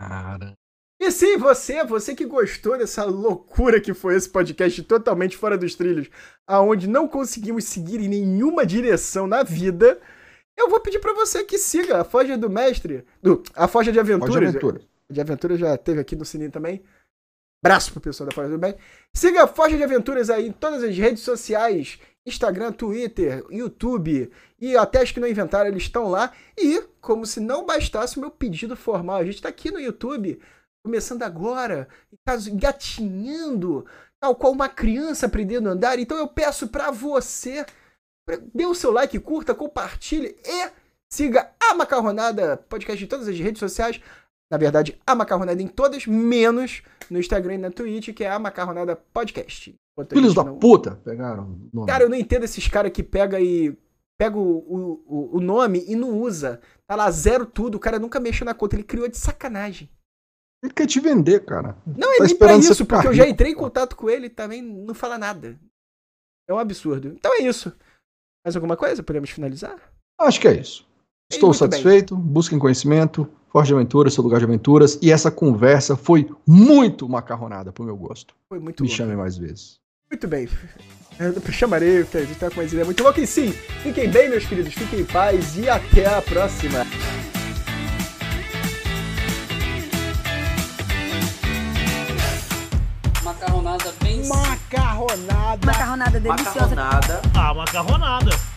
Cara. E sim, você, você que gostou dessa loucura que foi esse podcast totalmente fora dos trilhos, aonde não conseguimos seguir em nenhuma direção na vida, eu vou pedir para você que siga a Foja do Mestre, do, a Foja de Aventuras. Foja de Aventura. De Aventura já teve aqui no Sininho também. Braço pro pessoal da Foja do Mestre. Siga a Foja de Aventuras aí em todas as redes sociais Instagram, Twitter, YouTube e até as que não inventaram, eles estão lá. E, como se não bastasse o meu pedido formal, a gente está aqui no YouTube, começando agora, engatinhando, tal qual uma criança aprendendo a andar. Então eu peço para você dê o seu like, curta, compartilhe e siga a Macarronada Podcast em todas as redes sociais. Na verdade, a Macarronada em todas, menos no Instagram e na Twitch, que é a Macarronada Podcast. Filhos da não... puta, pegaram o nome. Cara, eu não entendo esses caras que pega e pega o, o, o nome e não usa. Tá lá, zero tudo, o cara nunca mexeu na conta, ele criou de sacanagem. Ele quer te vender, cara. Não, é tá nem pra isso, porque eu já entrei em contato com ele e também não fala nada. É um absurdo. Então é isso. Mais alguma coisa? Podemos finalizar? Acho que é isso. Estou satisfeito, bem. busquem conhecimento, Forte de Aventura, seu lugar de aventuras. E essa conversa foi muito macarronada pro meu gosto. Foi muito Me chame mais vezes. Muito bem. Eu chamarei, porque a gente tá com uma ideia muito boa. E sim, fiquem bem, meus queridos, fiquem em paz e até a próxima. Macarronada. Macarronada deliciosa. Macarronada. Ah, macarronada.